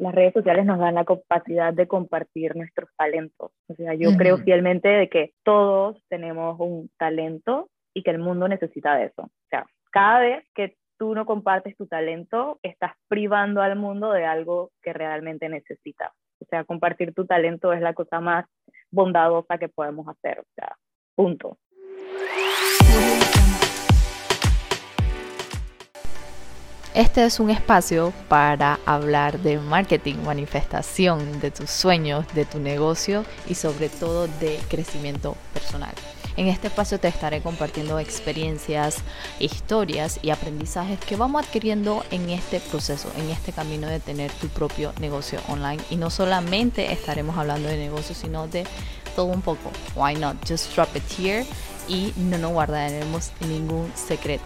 las redes sociales nos dan la capacidad de compartir nuestros talentos. O sea, yo creo fielmente de que todos tenemos un talento y que el mundo necesita de eso. O sea, cada vez que tú no compartes tu talento, estás privando al mundo de algo que realmente necesita. O sea, compartir tu talento es la cosa más bondadosa que podemos hacer. O sea, punto. Este es un espacio para hablar de marketing, manifestación de tus sueños, de tu negocio y sobre todo de crecimiento personal. En este espacio te estaré compartiendo experiencias, historias y aprendizajes que vamos adquiriendo en este proceso, en este camino de tener tu propio negocio online. Y no solamente estaremos hablando de negocio, sino de todo un poco. Why not? Just drop it here y no nos guardaremos ningún secreto.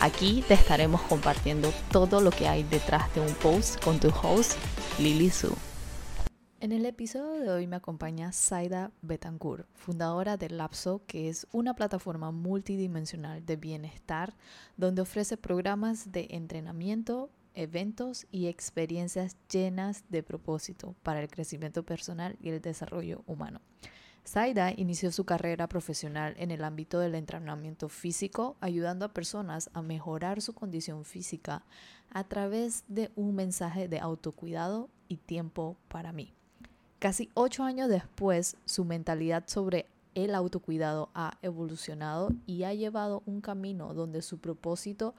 Aquí te estaremos compartiendo todo lo que hay detrás de un post con tu host, Lily Su. En el episodio de hoy me acompaña Saida Betancourt, fundadora de Lapso, que es una plataforma multidimensional de bienestar donde ofrece programas de entrenamiento, eventos y experiencias llenas de propósito para el crecimiento personal y el desarrollo humano. Zaida inició su carrera profesional en el ámbito del entrenamiento físico, ayudando a personas a mejorar su condición física a través de un mensaje de autocuidado y tiempo para mí. Casi ocho años después, su mentalidad sobre el autocuidado ha evolucionado y ha llevado un camino donde su propósito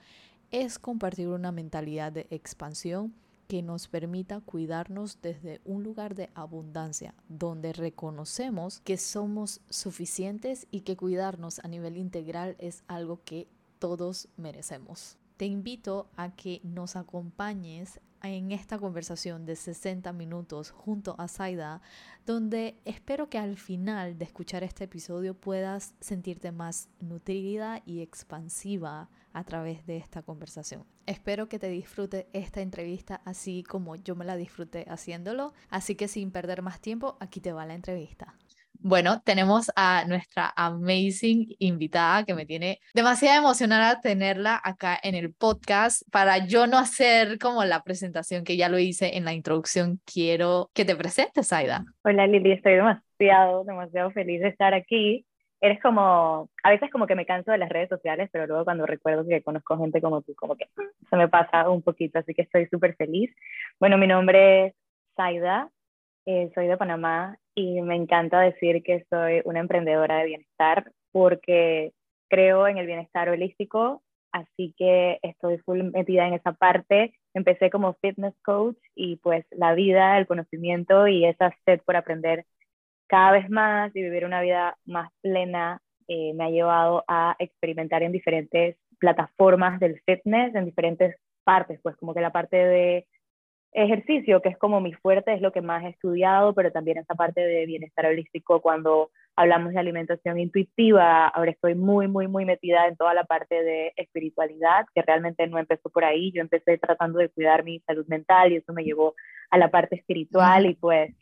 es compartir una mentalidad de expansión que nos permita cuidarnos desde un lugar de abundancia, donde reconocemos que somos suficientes y que cuidarnos a nivel integral es algo que todos merecemos. Te invito a que nos acompañes en esta conversación de 60 minutos junto a Saida, donde espero que al final de escuchar este episodio puedas sentirte más nutrida y expansiva a través de esta conversación. Espero que te disfrute esta entrevista así como yo me la disfruté haciéndolo, así que sin perder más tiempo, aquí te va la entrevista. Bueno, tenemos a nuestra amazing invitada que me tiene demasiado emocionada tenerla acá en el podcast. Para yo no hacer como la presentación que ya lo hice en la introducción, quiero que te presentes, Aida. Hola Lili, estoy demasiado, demasiado feliz de estar aquí. Eres como, a veces como que me canso de las redes sociales, pero luego cuando recuerdo que conozco gente como tú, como que se me pasa un poquito, así que estoy súper feliz. Bueno, mi nombre es Saida, eh, soy de Panamá y me encanta decir que soy una emprendedora de bienestar porque creo en el bienestar holístico, así que estoy full metida en esa parte. Empecé como fitness coach y pues la vida, el conocimiento y esa sed por aprender cada vez más y vivir una vida más plena eh, me ha llevado a experimentar en diferentes plataformas del fitness, en diferentes partes, pues como que la parte de ejercicio, que es como mi fuerte, es lo que más he estudiado, pero también esa parte de bienestar holístico, cuando hablamos de alimentación intuitiva, ahora estoy muy, muy, muy metida en toda la parte de espiritualidad, que realmente no empezó por ahí, yo empecé tratando de cuidar mi salud mental y eso me llevó a la parte espiritual y pues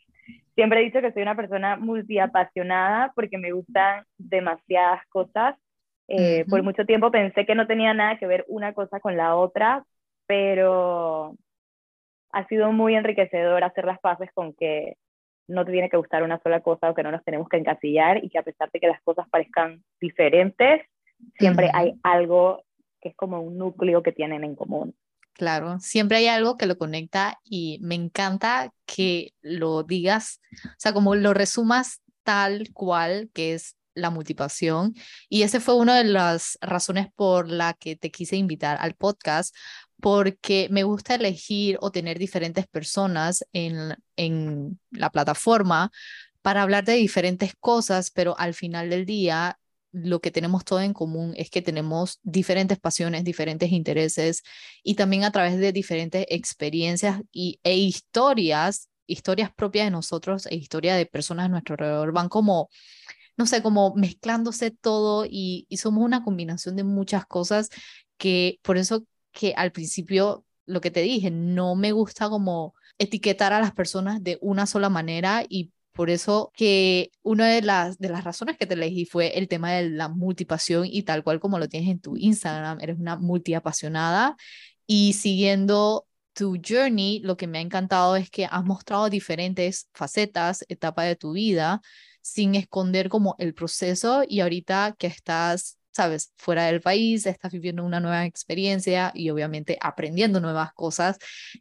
siempre he dicho que soy una persona multiapasionada porque me gustan demasiadas cosas. Eh, por mucho tiempo pensé que no tenía nada que ver una cosa con la otra, pero ha sido muy enriquecedor hacer las paces con que no te tiene que gustar una sola cosa o que no nos tenemos que encasillar y que a pesar de que las cosas parezcan diferentes, siempre hay algo que es como un núcleo que tienen en común. Claro, siempre hay algo que lo conecta y me encanta que lo digas, o sea, como lo resumas tal cual que es la multipación. Y ese fue una de las razones por la que te quise invitar al podcast, porque me gusta elegir o tener diferentes personas en, en la plataforma para hablar de diferentes cosas, pero al final del día lo que tenemos todo en común es que tenemos diferentes pasiones, diferentes intereses y también a través de diferentes experiencias y, e historias, historias propias de nosotros e historias de personas a nuestro alrededor, van como, no sé, como mezclándose todo y, y somos una combinación de muchas cosas que por eso que al principio, lo que te dije, no me gusta como etiquetar a las personas de una sola manera y por eso que una de las, de las razones que te elegí fue el tema de la multipasión y tal cual como lo tienes en tu Instagram, eres una multiapasionada. Y siguiendo tu journey, lo que me ha encantado es que has mostrado diferentes facetas, etapas de tu vida, sin esconder como el proceso y ahorita que estás sabes, fuera del país, estás viviendo una nueva experiencia y obviamente aprendiendo nuevas cosas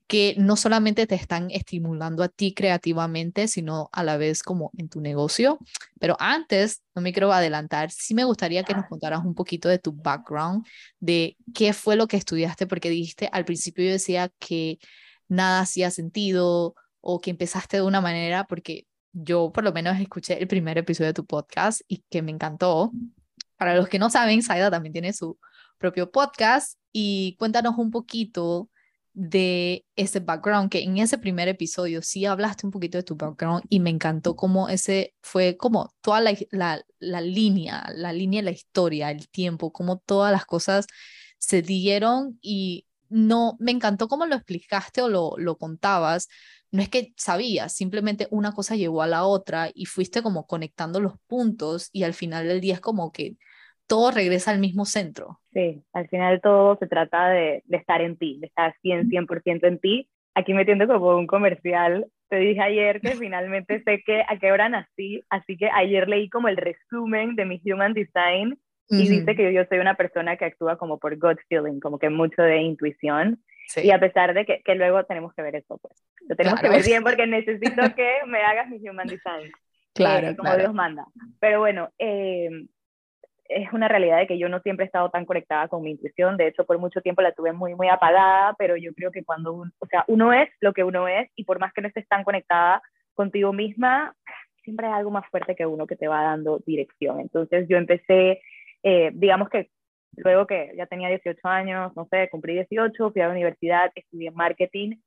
que no solamente te están estimulando a ti creativamente, sino a la vez como en tu negocio. Pero antes, no me quiero adelantar, sí me gustaría que nos contaras un poquito de tu background, de qué fue lo que estudiaste, porque dijiste al principio yo decía que nada hacía sentido o que empezaste de una manera, porque yo por lo menos escuché el primer episodio de tu podcast y que me encantó para los que no saben, Saida también tiene su propio podcast y cuéntanos un poquito de ese background, que en ese primer episodio sí hablaste un poquito de tu background y me encantó cómo ese fue como toda la, la, la línea, la línea de la historia, el tiempo, cómo todas las cosas se dieron y no, me encantó cómo lo explicaste o lo, lo contabas. No es que sabías, simplemente una cosa llevó a la otra y fuiste como conectando los puntos y al final del día es como que todo regresa al mismo centro. Sí, al final todo se trata de, de estar en ti, de estar 100, 100% en ti. Aquí metiendo como un comercial, te dije ayer que finalmente sé que a qué hora nací, así que ayer leí como el resumen de mi Human Design y dice que yo soy una persona que actúa como por gut feeling, como que mucho de intuición. Y a pesar de que, que, luego tenemos que ver eso, pues. Lo tenemos que ver bien porque necesito que me hagas mi Human Design. Claro, eh, como Dios manda. Pero bueno, eh, es una realidad de que yo no siempre he estado tan conectada con mi intuición, de hecho por mucho tiempo la tuve muy, muy apagada, pero yo creo que cuando, uno, o sea, uno es lo que uno es y por más que no estés tan conectada contigo misma, siempre hay algo más fuerte que uno que te va dando dirección. Entonces yo empecé, eh, digamos que luego que ya tenía 18 años, no sé, cumplí 18, fui a la universidad, estudié marketing.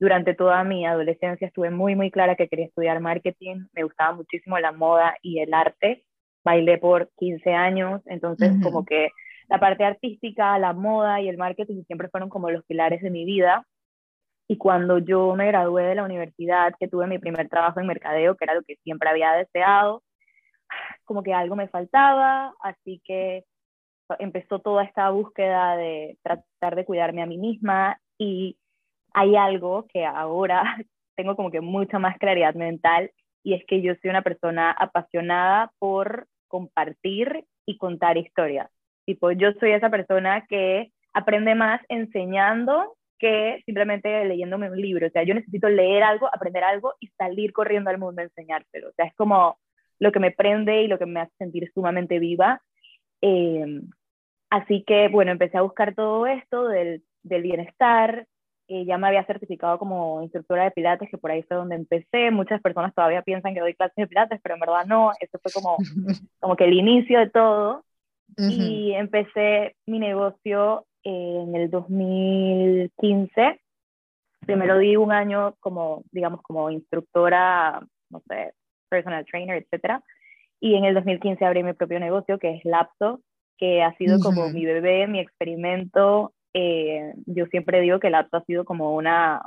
Durante toda mi adolescencia estuve muy, muy clara que quería estudiar marketing, me gustaba muchísimo la moda y el arte bailé por 15 años, entonces como que la parte artística, la moda y el marketing siempre fueron como los pilares de mi vida. Y cuando yo me gradué de la universidad, que tuve mi primer trabajo en mercadeo, que era lo que siempre había deseado, como que algo me faltaba, así que empezó toda esta búsqueda de tratar de cuidarme a mí misma y hay algo que ahora tengo como que mucha más claridad mental y es que yo soy una persona apasionada por compartir y contar historias. Tipo, yo soy esa persona que aprende más enseñando que simplemente leyéndome un libro. O sea, yo necesito leer algo, aprender algo y salir corriendo al mundo a enseñárselo. O sea, es como lo que me prende y lo que me hace sentir sumamente viva. Eh, así que, bueno, empecé a buscar todo esto del, del bienestar, eh, ya me había certificado como instructora de pilates, que por ahí fue donde empecé. Muchas personas todavía piensan que doy clases de pilates, pero en verdad no. Eso fue como, como que el inicio de todo. Y empecé mi negocio en el 2015. Primero di un año como, digamos, como instructora, no sé, personal trainer, etc. Y en el 2015 abrí mi propio negocio, que es Lapso, que ha sido como mi bebé, mi experimento, eh, yo siempre digo que el acto ha sido como una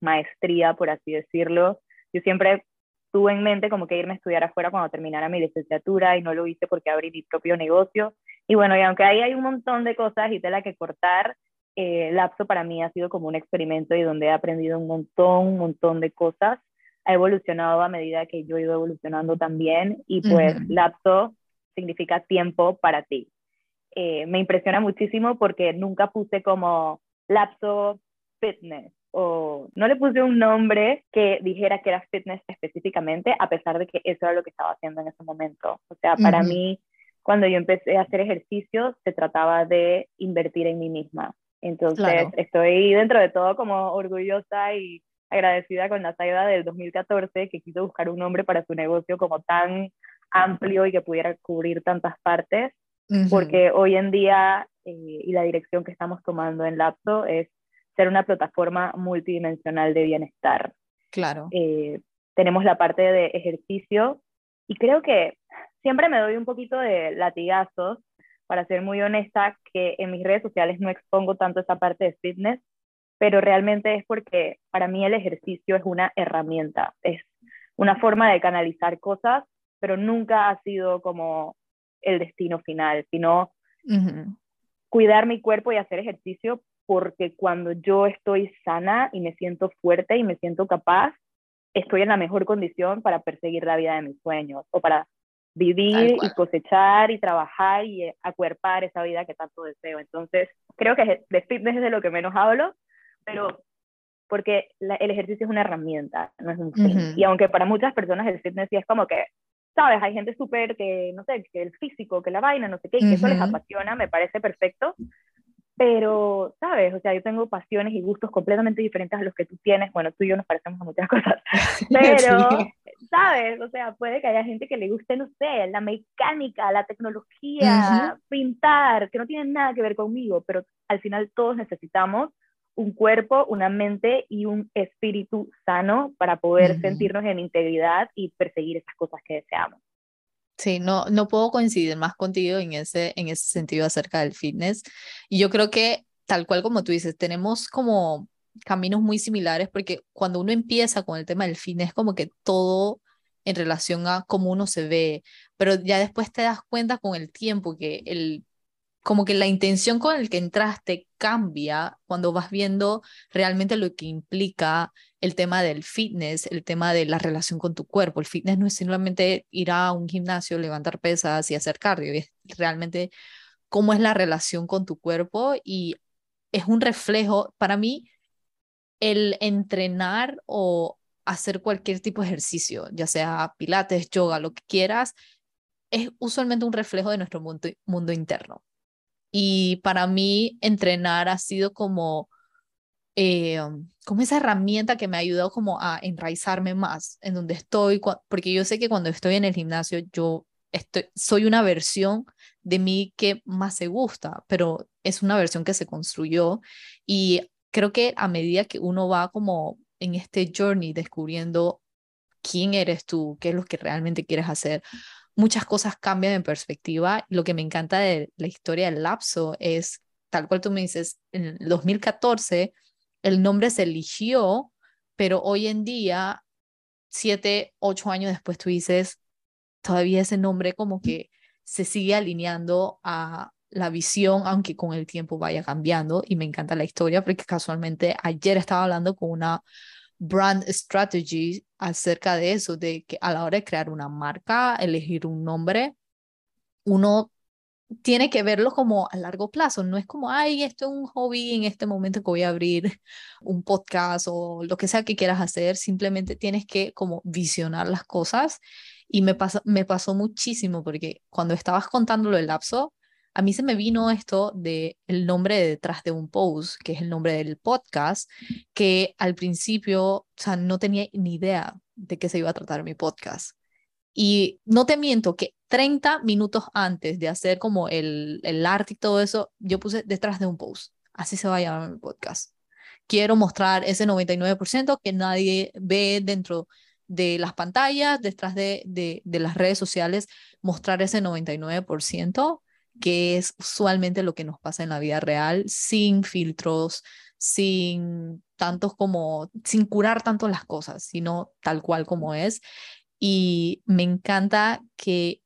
maestría, por así decirlo. Yo siempre tuve en mente como que irme a estudiar afuera cuando terminara mi licenciatura y no lo hice porque abrí mi propio negocio. Y bueno, y aunque ahí hay un montón de cosas y tela que cortar, eh, Lapso para mí ha sido como un experimento y donde he aprendido un montón, un montón de cosas. Ha evolucionado a medida que yo he ido evolucionando también y pues Lapso significa tiempo para ti. Eh, me impresiona muchísimo porque nunca puse como lapso fitness o no le puse un nombre que dijera que era fitness específicamente, a pesar de que eso era lo que estaba haciendo en ese momento. O sea, para mí, cuando yo empecé a hacer ejercicio, se trataba de invertir en mí misma. Entonces, estoy dentro de todo como orgullosa y agradecida con la Saida del 2014, que quiso buscar un nombre para su negocio como tan amplio y que pudiera cubrir tantas partes porque hoy en día eh, y la dirección que estamos tomando en Lapso es ser una plataforma multidimensional de bienestar. Claro. Eh, tenemos la parte de ejercicio y creo que siempre me doy un poquito de latigazos, para ser muy honesta, que en mis redes sociales no expongo tanto esa parte de fitness, pero realmente es porque para mí el ejercicio es una herramienta, es una forma de canalizar cosas, pero nunca ha sido como el destino final, sino cuidar mi cuerpo y hacer ejercicio porque cuando yo estoy sana y me siento fuerte y me siento capaz, estoy en la mejor condición para perseguir la vida de mis sueños o para vivir y cosechar y trabajar y eh, acuerpar esa vida que tanto deseo. Entonces, creo que de fitness es de lo que menos hablo, pero porque el ejercicio es una herramienta, no es un fin. Y aunque para muchas personas el fitness sí es como que, sabes, hay gente súper que, no sé, que el físico, que la vaina, no sé qué, y que eso les apasiona, me parece perfecto, pero, ¿sabes? O sea, yo tengo pasiones y gustos completamente diferentes a los que tú tienes. Bueno, tú y yo nos parecemos a muchas cosas, pero, ¿sabes? O sea, puede que haya gente que le guste, no sé, la mecánica, la tecnología, pintar, que no tienen nada que ver conmigo, pero al final todos necesitamos un cuerpo, una mente y un espíritu sano para poder sentirnos en integridad y perseguir esas cosas que deseamos. Sí, no, no puedo coincidir más contigo en ese, en ese sentido acerca del fitness. Y yo creo que, tal cual como tú dices, tenemos como caminos muy similares porque cuando uno empieza con el tema del fitness, como que todo en relación a cómo uno se ve, pero ya después te das cuenta con el tiempo que el como que la intención con el que entraste cambia cuando vas viendo realmente lo que implica el tema del fitness, el tema de la relación con tu cuerpo. El fitness no es simplemente ir a un gimnasio, levantar pesas y hacer cardio, es realmente cómo es la relación con tu cuerpo y es un reflejo, para mí, el entrenar o hacer cualquier tipo de ejercicio, ya sea pilates, yoga, lo que quieras, es usualmente un reflejo de nuestro mundo, mundo interno. Y para mí entrenar ha sido como, eh, como esa herramienta que me ha ayudado como a enraizarme más en donde estoy, porque yo sé que cuando estoy en el gimnasio yo estoy, soy una versión de mí que más se gusta, pero es una versión que se construyó y creo que a medida que uno va como en este journey descubriendo quién eres tú, qué es lo que realmente quieres hacer, muchas cosas cambian en perspectiva. Lo que me encanta de la historia del lapso es, tal cual tú me dices, en 2014 el nombre se eligió, pero hoy en día, siete, ocho años después, tú dices, todavía ese nombre como que se sigue alineando a la visión, aunque con el tiempo vaya cambiando. Y me encanta la historia porque casualmente ayer estaba hablando con una brand strategy acerca de eso, de que a la hora de crear una marca, elegir un nombre, uno tiene que verlo como a largo plazo, no es como, ay, esto es un hobby en este momento que voy a abrir un podcast o lo que sea que quieras hacer, simplemente tienes que como visionar las cosas. Y me, pasó me pasó muchísimo porque cuando estabas contando lo del lapso, a mí se me vino esto de el nombre detrás de un post, que es el nombre del podcast, que al principio, o sea, no tenía ni idea de qué se iba a tratar mi podcast. Y no te miento que 30 minutos antes de hacer como el, el arte y todo eso, yo puse detrás de un post. Así se va a llamar mi podcast. Quiero mostrar ese 99% que nadie ve dentro de las pantallas, detrás de, de, de las redes sociales, mostrar ese 99% que es usualmente lo que nos pasa en la vida real, sin filtros, sin tantos como, sin curar tanto las cosas, sino tal cual como es. Y me encanta que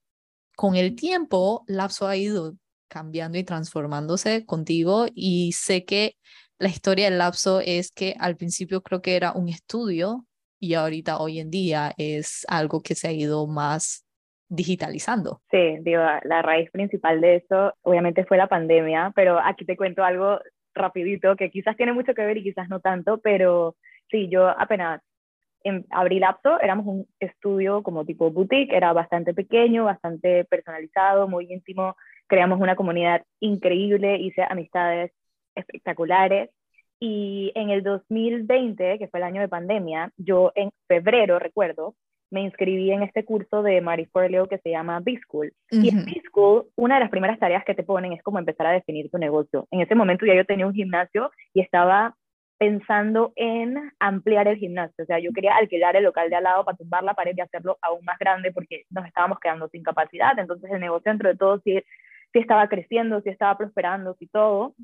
con el tiempo Lapso ha ido cambiando y transformándose contigo y sé que la historia del Lapso es que al principio creo que era un estudio y ahorita hoy en día es algo que se ha ido más digitalizando. Sí, digo, la raíz principal de eso obviamente fue la pandemia, pero aquí te cuento algo rapidito que quizás tiene mucho que ver y quizás no tanto, pero sí, yo apenas en abril apto éramos un estudio como tipo boutique, era bastante pequeño, bastante personalizado, muy íntimo, creamos una comunidad increíble, hice amistades espectaculares y en el 2020, que fue el año de pandemia, yo en febrero, recuerdo, me inscribí en este curso de Marie Forleo que se llama B-School. Y en B-School, una de las primeras tareas que te ponen es como empezar a definir tu negocio. En ese momento ya yo tenía un gimnasio y estaba pensando en ampliar el gimnasio. O sea, yo quería alquilar el local de al lado para tumbar la pared y hacerlo aún más grande porque nos estábamos quedando sin capacidad. Entonces el negocio dentro de todo sí, sí estaba creciendo, sí estaba prosperando, sí todo.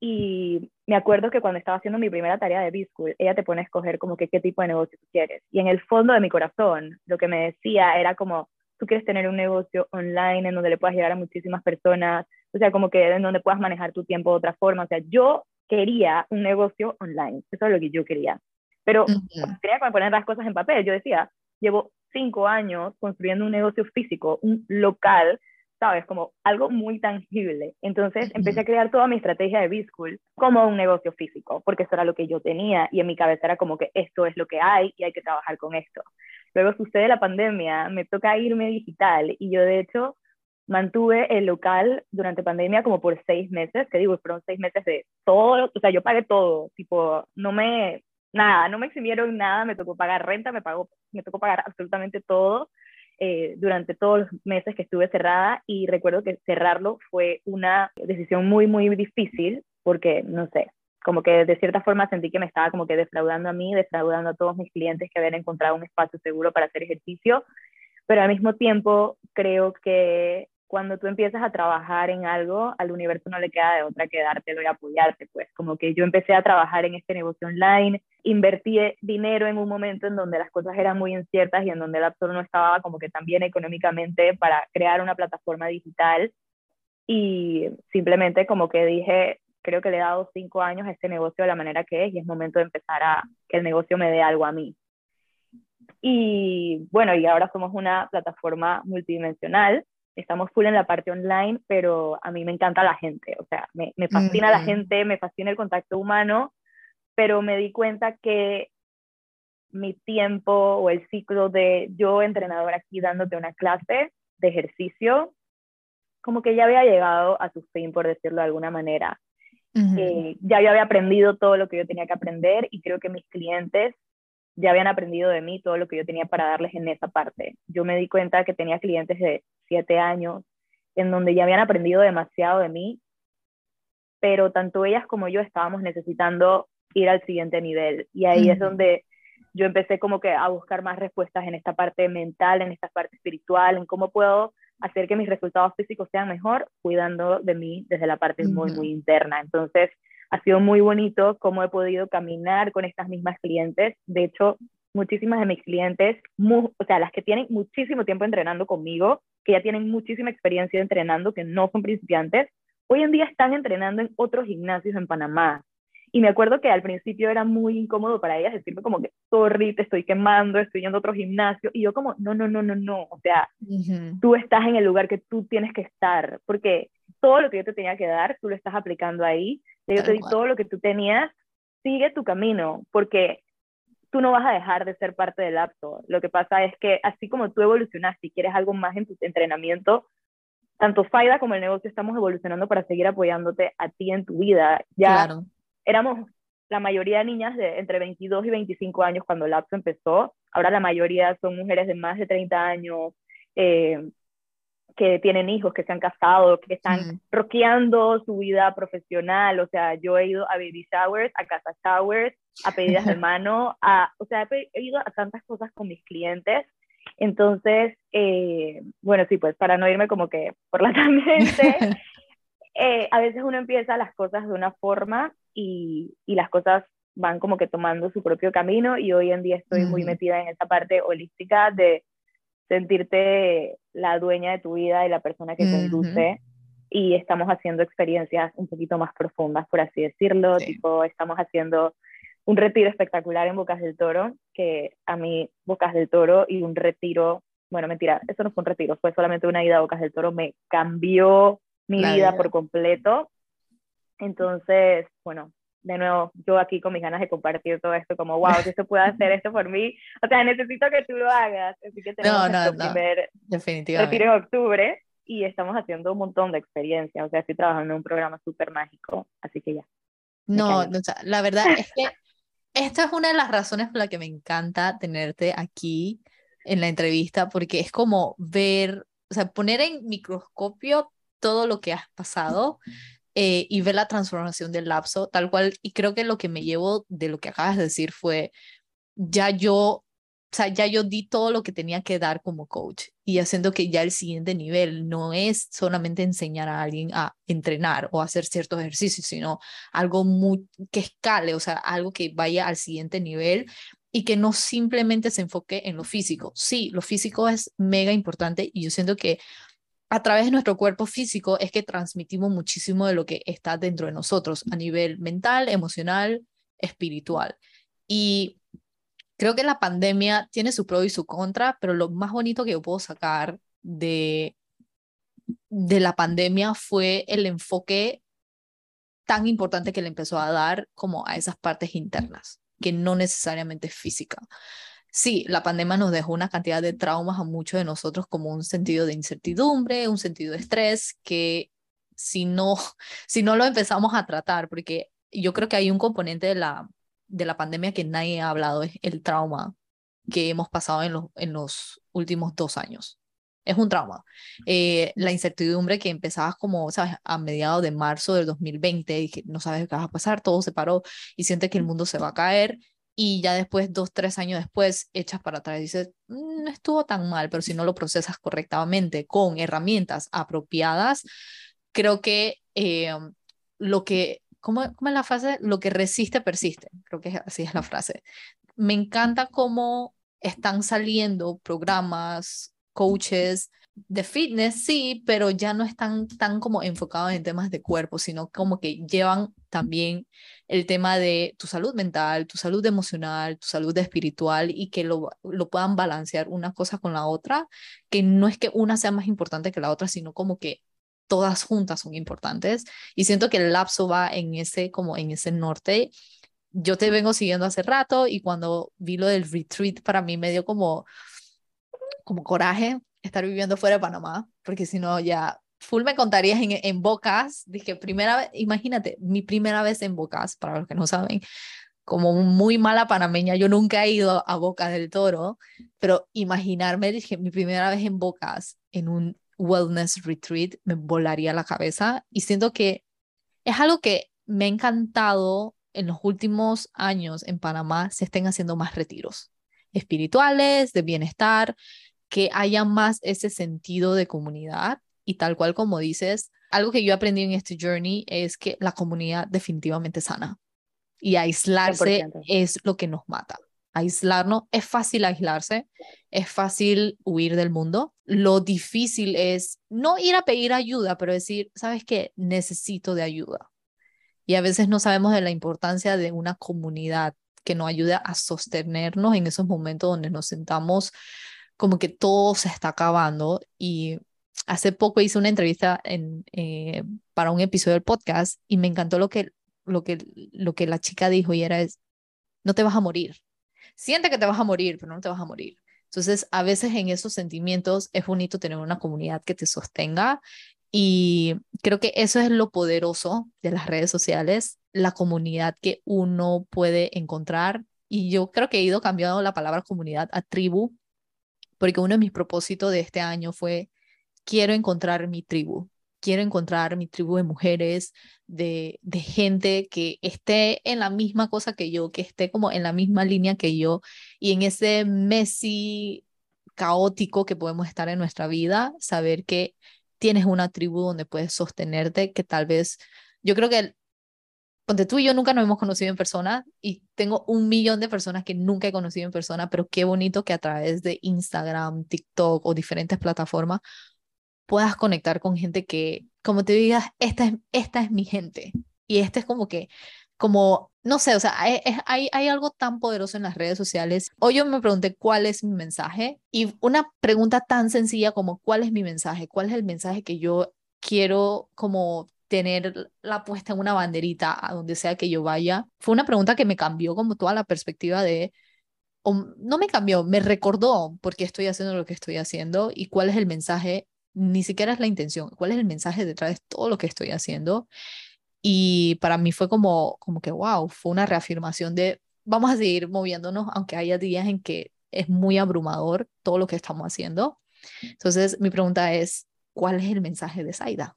Y me acuerdo que cuando estaba haciendo mi primera tarea de B-School, ella te pone a escoger como que qué tipo de negocio tú quieres. Y en el fondo de mi corazón, lo que me decía era como, tú quieres tener un negocio online en donde le puedas llegar a muchísimas personas, o sea, como que en donde puedas manejar tu tiempo de otra forma. O sea, yo quería un negocio online, eso es lo que yo quería. Pero tenía que poner las cosas en papel. Yo decía, llevo cinco años construyendo un negocio físico, un local, ¿sabes? Como algo muy tangible. Entonces empecé a crear toda mi estrategia de B-School como un negocio físico, porque eso era lo que yo tenía y en mi cabeza era como que esto es lo que hay y hay que trabajar con esto. Luego sucede la pandemia, me toca irme digital y yo de hecho mantuve el local durante pandemia como por seis meses, que digo, fueron seis meses de todo, o sea, yo pagué todo, tipo, no me, nada, no me eximieron nada, me tocó pagar renta, me, pagó, me tocó pagar absolutamente todo eh, durante todos los meses que estuve cerrada y recuerdo que cerrarlo fue una decisión muy, muy difícil porque, no sé, como que de cierta forma sentí que me estaba como que defraudando a mí, defraudando a todos mis clientes que habían encontrado un espacio seguro para hacer ejercicio, pero al mismo tiempo creo que cuando tú empiezas a trabajar en algo, al universo no le queda de otra que dártelo y apoyarte, pues como que yo empecé a trabajar en este negocio online, invertí dinero en un momento en donde las cosas eran muy inciertas y en donde el App no estaba como que tan bien económicamente para crear una plataforma digital y simplemente como que dije, creo que le he dado cinco años a este negocio de la manera que es y es momento de empezar a que el negocio me dé algo a mí. Y bueno, y ahora somos una plataforma multidimensional estamos full en la parte online, pero a mí me encanta la gente, o sea, me, me fascina la gente, me fascina el contacto humano, pero me di cuenta que mi tiempo o el ciclo de yo entrenador aquí dándote una clase de ejercicio, como que ya había llegado a su fin, por decirlo de alguna manera. Eh, ya yo había aprendido todo lo que yo tenía que aprender y creo que mis clientes ya habían aprendido de mí todo lo que yo tenía para darles en esa parte. Yo me di cuenta que tenía clientes de siete años en donde ya habían aprendido demasiado de mí, pero tanto ellas como yo estábamos necesitando ir al siguiente nivel. Y ahí es donde yo empecé como que a buscar más respuestas en esta parte mental, en esta parte espiritual, en cómo puedo hacer que mis resultados físicos sean mejor, cuidando de mí desde la parte muy, muy interna. Entonces, ha sido muy bonito cómo he podido caminar con estas mismas clientes. De hecho, muchísimas de mis clientes, o sea, las que tienen muchísimo tiempo entrenando conmigo, que ya tienen muchísima experiencia entrenando, que no son principiantes, hoy en día están entrenando en otros gimnasios en Panamá. Y me acuerdo que al principio era muy incómodo para ellas decirme como que, sorry, te estoy quemando, estoy yendo a otro gimnasio. Y yo como, no, no, no, no, no. O sea, tú estás en el lugar que tú tienes que estar, porque todo lo que yo te tenía que dar, tú lo estás aplicando ahí yo te di todo lo que tú tenías, sigue tu camino, porque tú no vas a dejar de ser parte del acto. Lo que pasa es que así como tú evolucionaste y quieres algo más en tu entrenamiento, tanto Faida como el negocio estamos evolucionando para seguir apoyándote a ti en tu vida. Ya éramos la mayoría de niñas de entre 22 y 25 años cuando el lapso empezó. Ahora la mayoría son mujeres de más de 30 años. Eh, que tienen hijos, que se han casado, que están roqueando su vida profesional. O sea, yo he ido a baby showers, a casa showers, a pedidas de mano, a, o sea, he, ido a tantas cosas con mis clientes. Entonces, eh, bueno, sí, pues para no irme como que por la tangente, eh, a veces uno empieza las cosas de una forma y, y, las cosas van como que tomando su propio camino y hoy en día estoy muy metida en esa parte holística de sentirte la dueña de tu vida y la persona que te induce. Y estamos haciendo experiencias un poquito más profundas, por así decirlo. Tipo, estamos haciendo un retiro espectacular en Bocas del Toro, que a mí Bocas del Toro y un retiro, bueno, mentira, eso no fue un retiro, fue solamente una ida a Bocas del Toro, me cambió mi vida por completo. Entonces, bueno, de nuevo, yo aquí con mis ganas de compartir todo esto, como, wow, que se puede hacer esto por mí. O sea, necesito que tú lo hagas. Así que tenemos no, no, primer definitivamente. retiro en octubre y estamos haciendo un montón de experiencias. O sea, estoy trabajando en un programa súper mágico, así que ya. No, no la verdad es que esta es una de las razones por la que me encanta tenerte aquí en la entrevista, porque es como ver, o sea, poner en microscopio todo lo que has pasado eh, y ver la transformación del lapso, tal cual, y creo que lo que me llevo de lo que acabas de decir fue, ya yo, o sea, ya yo di todo lo que tenía que dar como coach y haciendo que ya el siguiente nivel no es solamente enseñar a alguien a entrenar o hacer ciertos ejercicios, sino algo muy, que escale, o sea, algo que vaya al siguiente nivel y que no simplemente se enfoque en lo físico. Sí, lo físico es mega importante y yo siento que a través de nuestro cuerpo físico es que transmitimos muchísimo de lo que está dentro de nosotros a nivel mental, emocional, espiritual. Y creo que la pandemia tiene su pro y su contra, pero lo más bonito que yo puedo sacar de, de la pandemia fue el enfoque tan importante que le empezó a dar como a esas partes internas, que no necesariamente es física. Sí, la pandemia nos dejó una cantidad de traumas a muchos de nosotros como un sentido de incertidumbre, un sentido de estrés que si no, si no lo empezamos a tratar, porque yo creo que hay un componente de la, de la pandemia que nadie ha hablado, es el trauma que hemos pasado en los, en los últimos dos años. Es un trauma. Eh, la incertidumbre que empezabas como, ¿sabes? A mediados de marzo del 2020 y que no sabes qué va a pasar, todo se paró y sientes que el mundo se va a caer y ya después, dos, tres años después, echas para atrás y dices, mm, no estuvo tan mal, pero si no lo procesas correctamente con herramientas apropiadas, creo que eh, lo que ¿cómo, es la frase? Lo que resiste, persiste. Creo que así es la frase. Me encanta cómo están saliendo programas, coaches de fitness, sí, pero ya no están tan como enfocados en temas de cuerpo, sino como que llevan también el tema de tu salud mental, tu salud emocional, tu salud espiritual y que lo, lo puedan balancear una cosa con la otra, que no es que una sea más importante que la otra, sino como que todas juntas son importantes y siento que el lapso va en ese como en ese norte. Yo te vengo siguiendo hace rato y cuando vi lo del retreat para mí me dio como como coraje estar viviendo fuera de Panamá, porque si no ya full me contarías en, en Bocas, dije, primera vez, imagínate, mi primera vez en Bocas, para los que no saben, como muy mala panameña, yo nunca he ido a Bocas del Toro, pero imaginarme, dije, mi primera vez en Bocas, en un wellness retreat me volaría la cabeza. Y siento que es algo que me ha encantado en los últimos años en Panamá se estén haciendo más retiros espirituales, de bienestar, que haya más ese sentido de comunidad y tal cual como dices, algo que yo aprendí en este journey es que la comunidad definitivamente sana y aislarse es lo que nos mata aislarnos. Es fácil aislarse, es fácil huir del mundo. Lo difícil es no ir a pedir ayuda, pero decir, ¿sabes qué? Necesito de ayuda. Y a veces no sabemos de la importancia de una comunidad que nos ayude a sostenernos en esos momentos donde nos sentamos como que todo se está acabando. Y hace poco hice una entrevista en, eh, para un episodio del podcast y me encantó lo que, lo, que, lo que la chica dijo y era, es, no te vas a morir, siente que te vas a morir, pero no te vas a morir. Entonces, a veces en esos sentimientos es bonito tener una comunidad que te sostenga y creo que eso es lo poderoso de las redes sociales, la comunidad que uno puede encontrar. Y yo creo que he ido cambiando la palabra comunidad a tribu, porque uno de mis propósitos de este año fue, quiero encontrar mi tribu, quiero encontrar mi tribu de mujeres, de, de, gente que esté en la misma cosa que yo, que esté como en la misma línea que yo y en ese messy caótico que podemos estar en nuestra vida, saber que tienes una tribu donde puedes sostenerte, que tal vez, yo creo que Ponte tú y yo nunca nos hemos conocido en persona y tengo un millón de personas que nunca he conocido en persona, pero qué bonito que a través de Instagram, TikTok o diferentes plataformas puedas conectar con gente que, como te digas, esta es, esta es mi gente. Y este es como que, como, no sé, o sea, hay, hay, hay algo tan poderoso en las redes sociales. Hoy yo me pregunté cuál es mi mensaje y una pregunta tan sencilla como cuál es mi mensaje, cuál es el mensaje que yo quiero como tener la puesta en una banderita a donde sea que yo vaya, fue una pregunta que me cambió como toda la perspectiva de, no me cambió, me recordó por qué estoy haciendo lo que estoy haciendo y cuál es el mensaje ni siquiera es la intención, cuál es el mensaje detrás de todo lo que estoy haciendo. Y para mí fue como, como que, wow, fue una reafirmación de, vamos a seguir moviéndonos, aunque haya días en que es muy abrumador todo lo que estamos haciendo. Entonces, mi pregunta es, ¿cuál es el mensaje de Saida?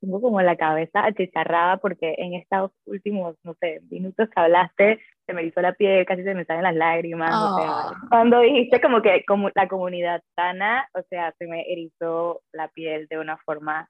Tengo como la cabeza achicharrada porque en estos últimos, no sé, minutos que hablaste, se me hizo la piel, casi se me salen las lágrimas. O sea, ah. cuando dijiste como que como la comunidad sana, o sea, se me erizó la piel de una forma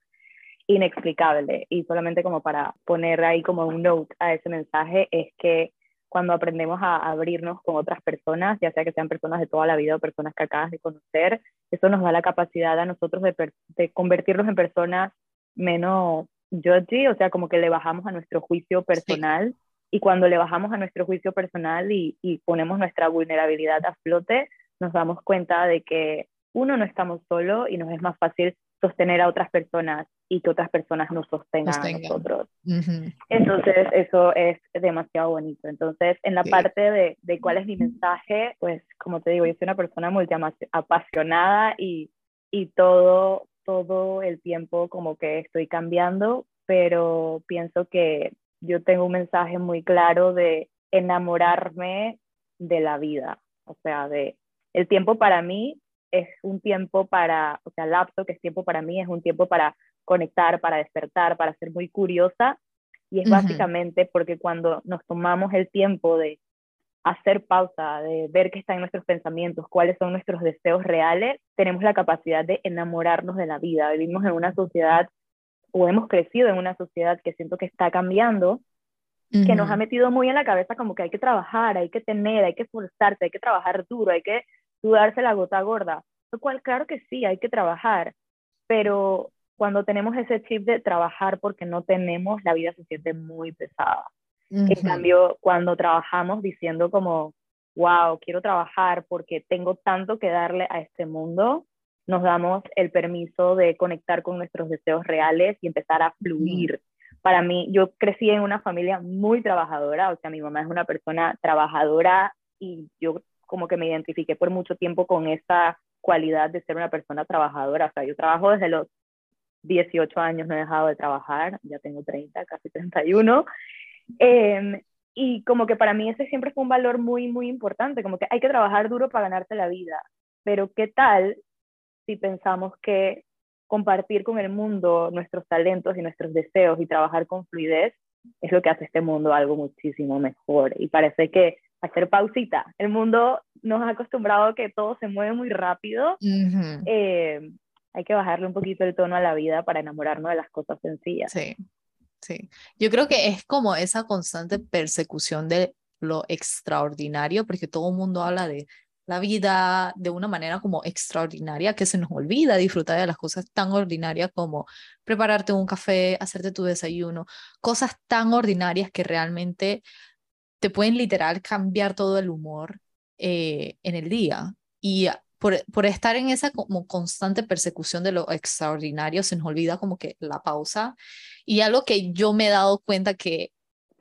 inexplicable. Y solamente como para poner ahí como un note a ese mensaje, es que cuando aprendemos a abrirnos con otras personas, ya sea que sean personas de toda la vida o personas que acabas de conocer, eso nos da la capacidad a nosotros de, de convertirnos en personas menos judgy, o sea, como que le bajamos a nuestro juicio personal. Y cuando le bajamos a nuestro juicio personal y, y ponemos nuestra vulnerabilidad a flote, nos damos cuenta de que uno no estamos solo y nos es más fácil sostener a otras personas y que otras personas nos sostengan, a nosotros. Entonces, eso es demasiado bonito. Entonces, en la parte de, de, cuál es mi mensaje, pues, como te digo, yo soy una persona muy apasionada y, y todo, todo el tiempo como que estoy cambiando, pero pienso que yo tengo un mensaje muy claro de enamorarme de la vida, o sea, de el tiempo para mí es un tiempo para, o sea, lapso que es tiempo para mí, es un tiempo para conectar, para despertar, para ser muy curiosa. Y es básicamente porque cuando nos tomamos el tiempo de hacer pausa, de ver qué está en nuestros pensamientos, cuáles son nuestros deseos reales, tenemos la capacidad de enamorarnos de la vida. Vivimos en una sociedad o hemos crecido en una sociedad que siento que está cambiando, que nos ha metido muy en la cabeza como que hay que trabajar, hay que tener, hay que esforzarse, hay que trabajar duro, hay que sudarse la gota gorda. Lo cual, claro que sí, hay que trabajar, pero cuando tenemos ese chip de trabajar porque no tenemos, la vida se siente muy pesada. En cambio, cuando trabajamos diciendo como, wow, quiero trabajar porque tengo tanto que darle a este mundo, nos damos el permiso de conectar con nuestros deseos reales y empezar a fluir. Para mí, yo crecí en una familia muy trabajadora, o sea, mi mamá es una persona trabajadora y yo como que me identifiqué por mucho tiempo con esa cualidad de ser una persona trabajadora. O sea, yo trabajo desde los 18 años, no he dejado de trabajar, ya tengo 30, casi 31. Eh, em, y como que para mí ese siempre fue un valor muy, muy importante, como que hay que trabajar duro para ganarte la vida. Pero ¿qué tal si pensamos que compartir con el mundo nuestros talentos y nuestros deseos y trabajar con fluidez es lo que hace este mundo algo muchísimo mejor? Y parece que hacer pausita. El mundo nos ha acostumbrado a que todo se mueve muy rápido. Eh, hay que bajarle un poquito el tono a la vida para enamorarnos de las cosas sencillas. Sí, sí. Yo creo que es como esa constante persecución de lo extraordinario, porque todo el mundo habla de la vida de una manera como extraordinaria que se nos olvida disfrutar de las cosas tan ordinarias como prepararte un café, hacerte tu desayuno, cosas tan ordinarias que realmente te pueden literal cambiar todo el humor eh, en el día. Y por, por, estar en esa como constante persecución de lo extraordinario, se nos olvida como que la pausa. Y algo que yo me he dado cuenta que,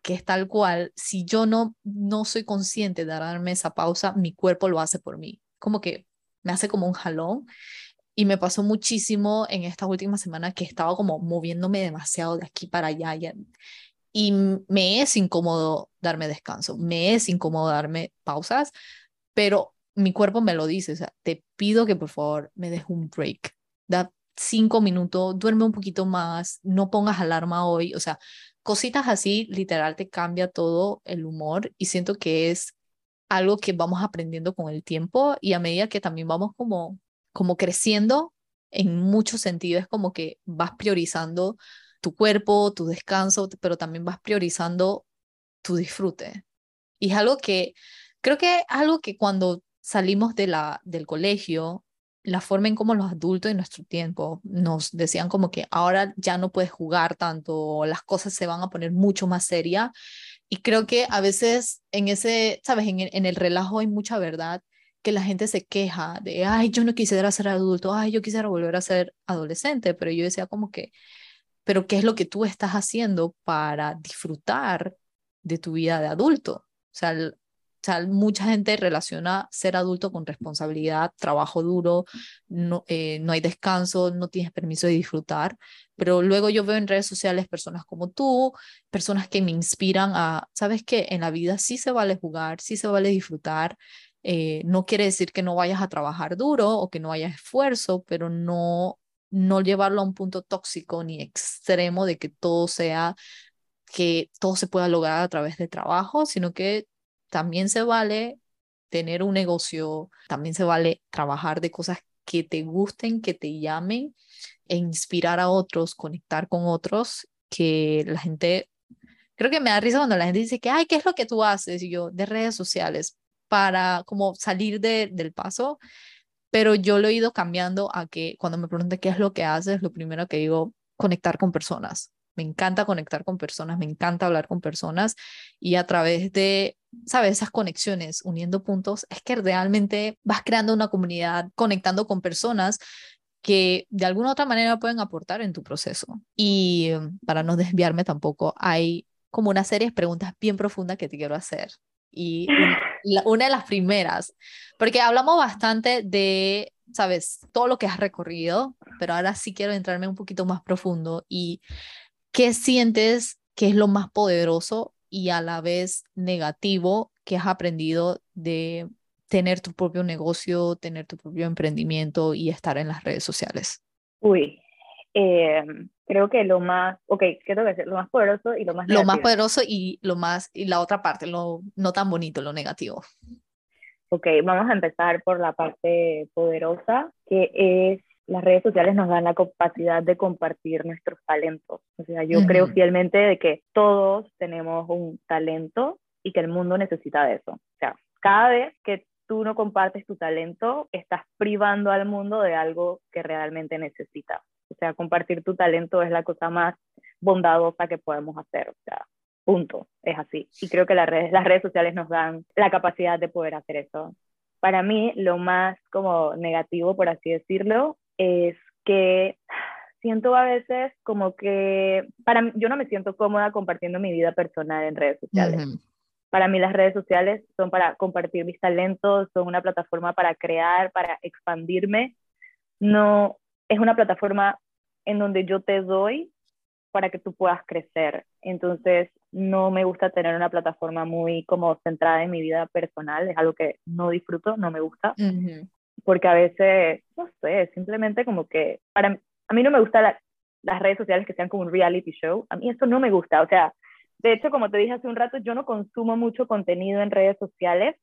que es tal cual, si yo no, no soy consciente de darme esa pausa, mi cuerpo lo hace por mí. Como que me hace como un jalón. Y me pasó muchísimo en estas últimas semanas que estaba como moviéndome demasiado de aquí para allá. Y me es incómodo darme descanso, me es incómodo darme pausas, pero mi cuerpo me lo dice, o sea, te pido que por favor me des un break, da cinco minutos, duerme un poquito más, no pongas alarma hoy, o sea, cositas así, literal, te cambia todo el humor y siento que es algo que vamos aprendiendo con el tiempo y a medida que también vamos como, como creciendo en muchos sentidos, es como que vas priorizando tu cuerpo, tu descanso, pero también vas priorizando tu disfrute. Y es algo que, creo que es algo que cuando salimos de la, del colegio, la forma en cómo los adultos en nuestro tiempo nos decían como que ahora ya no puedes jugar tanto, las cosas se van a poner mucho más serias. Y creo que a veces en ese, sabes, en el, relajo hay mucha verdad que la gente se queja de, ay, yo no quisiera ser adulto, ay, yo quisiera volver a ser adolescente, pero yo decía como que pero ¿qué es lo que tú estás haciendo para disfrutar de tu vida de adulto? O sea, mucha gente relaciona ser adulto con responsabilidad, trabajo duro, no, eh, no hay descanso, no tienes permiso de disfrutar, pero luego yo veo en redes sociales personas como tú, personas que me inspiran a, ¿sabes qué? En la vida sí se vale jugar, sí se vale disfrutar. Eh, no quiere decir que no vayas a trabajar duro o que no haya esfuerzo, pero no no llevarlo a un punto tóxico ni extremo de que todo sea, que todo se pueda lograr a través de trabajo, sino que también se vale tener un negocio, también se vale trabajar de cosas que te gusten, que te llamen e inspirar a otros, conectar con otros, que la gente creo que me da risa cuando la gente dice que, ay, ¿qué es lo que tú haces? Y yo, de redes sociales, para como salir de, del paso, pero yo lo he ido cambiando a que cuando me preguntan qué es lo que haces, lo primero que digo, conectar con personas. Me encanta conectar con personas, me encanta hablar con personas y a través de, ¿sabes? Esas conexiones, uniendo puntos, es que realmente vas creando una comunidad, conectando con personas que de alguna u otra manera pueden aportar en tu proceso. Y em, para no desviarme tampoco, hay como una serie de preguntas bien profundas que te quiero hacer. Y una de las primeras, porque hablamos bastante de, sabes, todo lo que has recorrido, pero ahora sí quiero entrarme un poquito más profundo y qué sientes que es lo más poderoso y a la vez negativo que has aprendido de tener tu propio negocio, tener tu propio emprendimiento y estar en las redes sociales? Uy, eh, creo que lo más, ok, ¿qué tengo que decir? Lo más poderoso y lo más negativo. Lo más poderoso y lo más, y la otra parte, lo no tan bonito, lo negativo. Ok, vamos a empezar por la parte poderosa, que es las redes sociales nos dan la capacidad de compartir nuestros talentos. O sea, yo creo fielmente de que todos tenemos un talento y que el mundo necesita de eso. O sea, cada vez que tú no compartes tu talento, estás privando al mundo de algo que realmente necesita. O sea, compartir tu talento es la cosa más bondadosa que podemos hacer. O sea, punto, es así. Y creo que las redes, las redes sociales nos dan la capacidad de poder hacer eso. Para mí, lo más como negativo, por así decirlo, es que siento a veces como que para yo no me siento cómoda compartiendo mi vida personal en redes sociales. Para mí las redes sociales son para compartir mis talentos, son una plataforma para crear, para expandirme. No es una plataforma en donde yo te doy para que tú puedas crecer. Entonces, no me gusta tener una plataforma muy como centrada en mi vida personal, es algo que no disfruto, no me gusta, porque a veces, no sé, simplemente como que, para a mí no me gusta las redes sociales que sean como un reality show, a mí eso no me gusta, o sea, de hecho, como te dije hace un rato, yo no consumo mucho contenido en redes sociales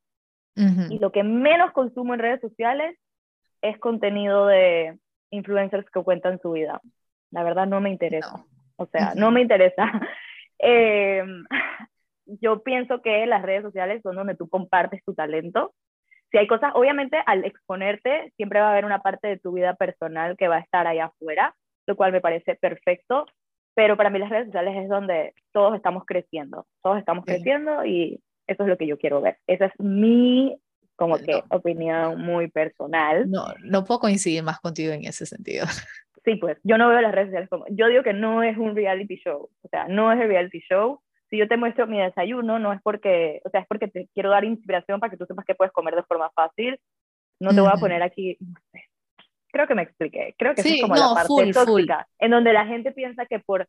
y lo que menos consumo en redes sociales es contenido de influencers que cuentan su vida. La verdad no me interesa. O sea, no me interesa. Em, yo pienso que las redes sociales son donde tú compartes tu talento. Si hay cosas, obviamente al exponerte siempre va a haber una parte de tu vida personal que va a estar allá afuera, lo cual me parece perfecto, pero para mí las redes sociales es donde todos estamos creciendo, todos estamos creciendo y eso es lo que yo quiero ver. Esa es mi, como que, opinión muy personal. No, no puedo coincidir más contigo en ese sentido. Sí, pues, yo no veo las redes sociales como, yo digo que no es un reality show, o sea, no es el reality show. Si yo te muestro mi desayuno, no es porque, o sea, es porque te quiero dar inspiración para que tú sepas que puedes comer de forma fácil. No te voy a poner aquí, no sé, creo que me expliqué. Creo que es como la parte tóxica, en donde la gente piensa que por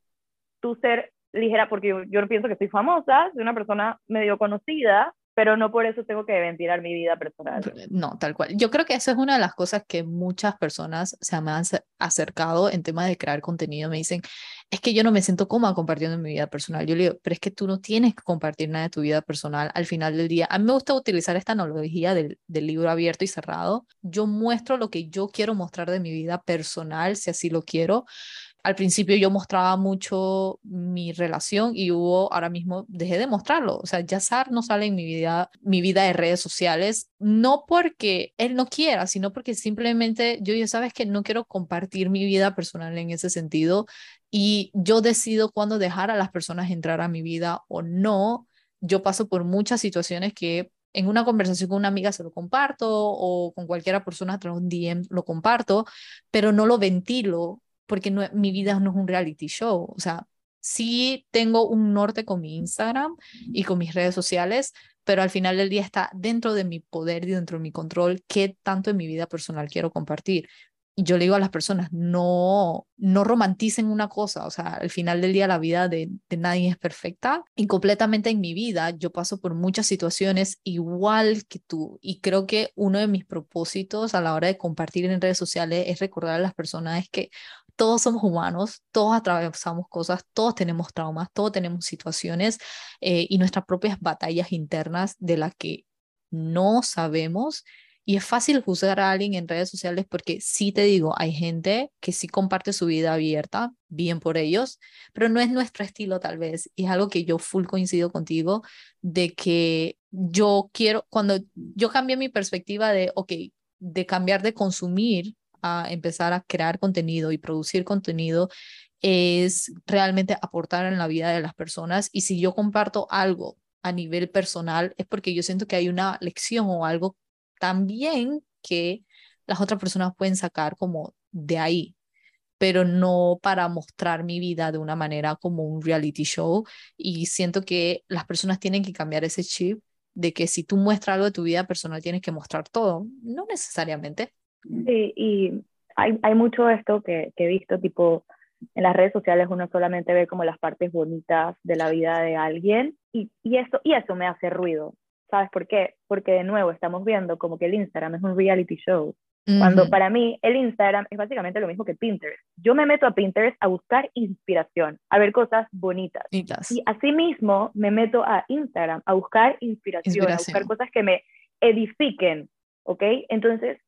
tú ser ligera, porque yo, yo pienso que soy famosa, soy una persona medio conocida, pero no por eso tengo que ventilar mi vida personal. No, tal cual. Yo creo que eso es una de las cosas que muchas personas se han acercado en tema de crear contenido. Me dicen, es que yo no me siento cómoda compartiendo mi vida personal. Yo le digo, pero es que tú no tienes que compartir nada de tu vida personal al final del día. A mí me gusta utilizar esta analogía del, del libro abierto y cerrado. Yo muestro lo que yo quiero mostrar de mi vida personal, si así lo quiero, al principio yo mostraba mucho mi relación y hubo, ahora mismo dejé de mostrarlo. O sea, Yazar no sale en mi vida, mi vida de redes sociales, no porque él no quiera, sino porque simplemente yo ya sabes que no quiero compartir mi vida personal en ese sentido y yo decido cuándo dejar a las personas entrar a mi vida o no. Yo paso por muchas situaciones que en una conversación con una amiga se lo comparto o con cualquiera persona de un DM lo comparto, pero no lo ventilo porque no, mi vida no es un reality show. O sea, sí tengo un norte con mi Instagram y con mis redes sociales, pero al final del día está dentro de mi poder y dentro de mi control qué tanto en mi vida personal quiero compartir. Y yo le digo a las personas, no, no romanticen una cosa, o sea, al final del día la vida de, de nadie es perfecta y completamente en mi vida yo paso por muchas situaciones igual que tú y creo que uno de mis propósitos a la hora de compartir en redes sociales es recordar a las personas que todos somos humanos, todos atravesamos cosas, todos tenemos traumas, todos tenemos situaciones eh, y nuestras propias batallas internas de las que no sabemos Y es fácil juzgar a alguien en redes sociales porque sí te digo, hay gente que sí comparte su vida abierta, bien por ellos, pero no es nuestro estilo tal vez. Y es algo que yo full coincido contigo de que yo quiero, cuando yo cambié mi perspectiva de, ok, de cambiar de consumir a empezar a crear contenido y producir contenido, es realmente aportar en la vida de las personas. Y si yo comparto algo a nivel personal, es porque yo siento que hay una lección o algo también que las otras personas pueden sacar como de ahí, pero no para mostrar mi vida de una manera como un reality show. Y siento que las personas tienen que cambiar ese chip de que si tú muestras algo de tu vida personal tienes que mostrar todo, no necesariamente. Sí, y hay, hay mucho esto que, que he visto, tipo, en las redes sociales uno solamente ve como las partes bonitas de la vida de alguien y, y, eso, y eso me hace ruido. ¿Sabes por qué? Porque de nuevo estamos viendo como que el Instagram es un reality show. Cuando para mí el Instagram es básicamente lo mismo que Pinterest. Yo me meto a Pinterest a buscar inspiración, a ver cosas bonitas. Y asimismo me meto a Instagram a buscar inspiración, inspiración, a buscar cosas que me edifiquen, ¿ok? Entonces,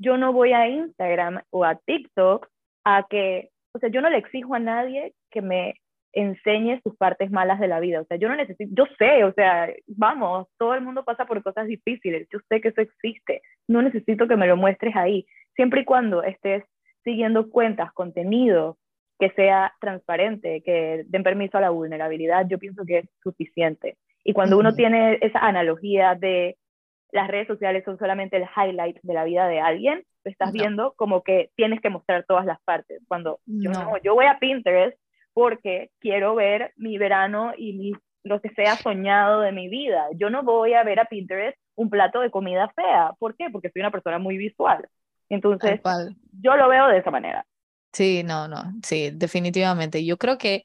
yo no voy a Instagram o a TikTok a que o sea, yo no le exijo a nadie que me enseñe sus partes malas de la vida, o sea, yo no necesito, yo sé, o sea, vamos, todo el mundo pasa por cosas difíciles, yo sé que eso existe, no necesito que me lo muestres ahí, siempre y cuando estés siguiendo cuentas, contenido que sea transparente, que den permiso a la vulnerabilidad, yo pienso que es suficiente. Y cuando uno tiene esa analogía de las redes sociales son solamente el highlight de la vida de alguien, estás viendo como que tienes que mostrar todas las partes. Cuando yo no. yo voy a Pinterest porque quiero ver mi verano y mi, lo que sea soñado de mi vida. Yo no voy a ver a Pinterest un plato de comida fea. ¿Por qué? Porque soy una persona muy visual. Entonces, yo lo veo de esa manera. Sí, no, no, sí, definitivamente. Yo creo que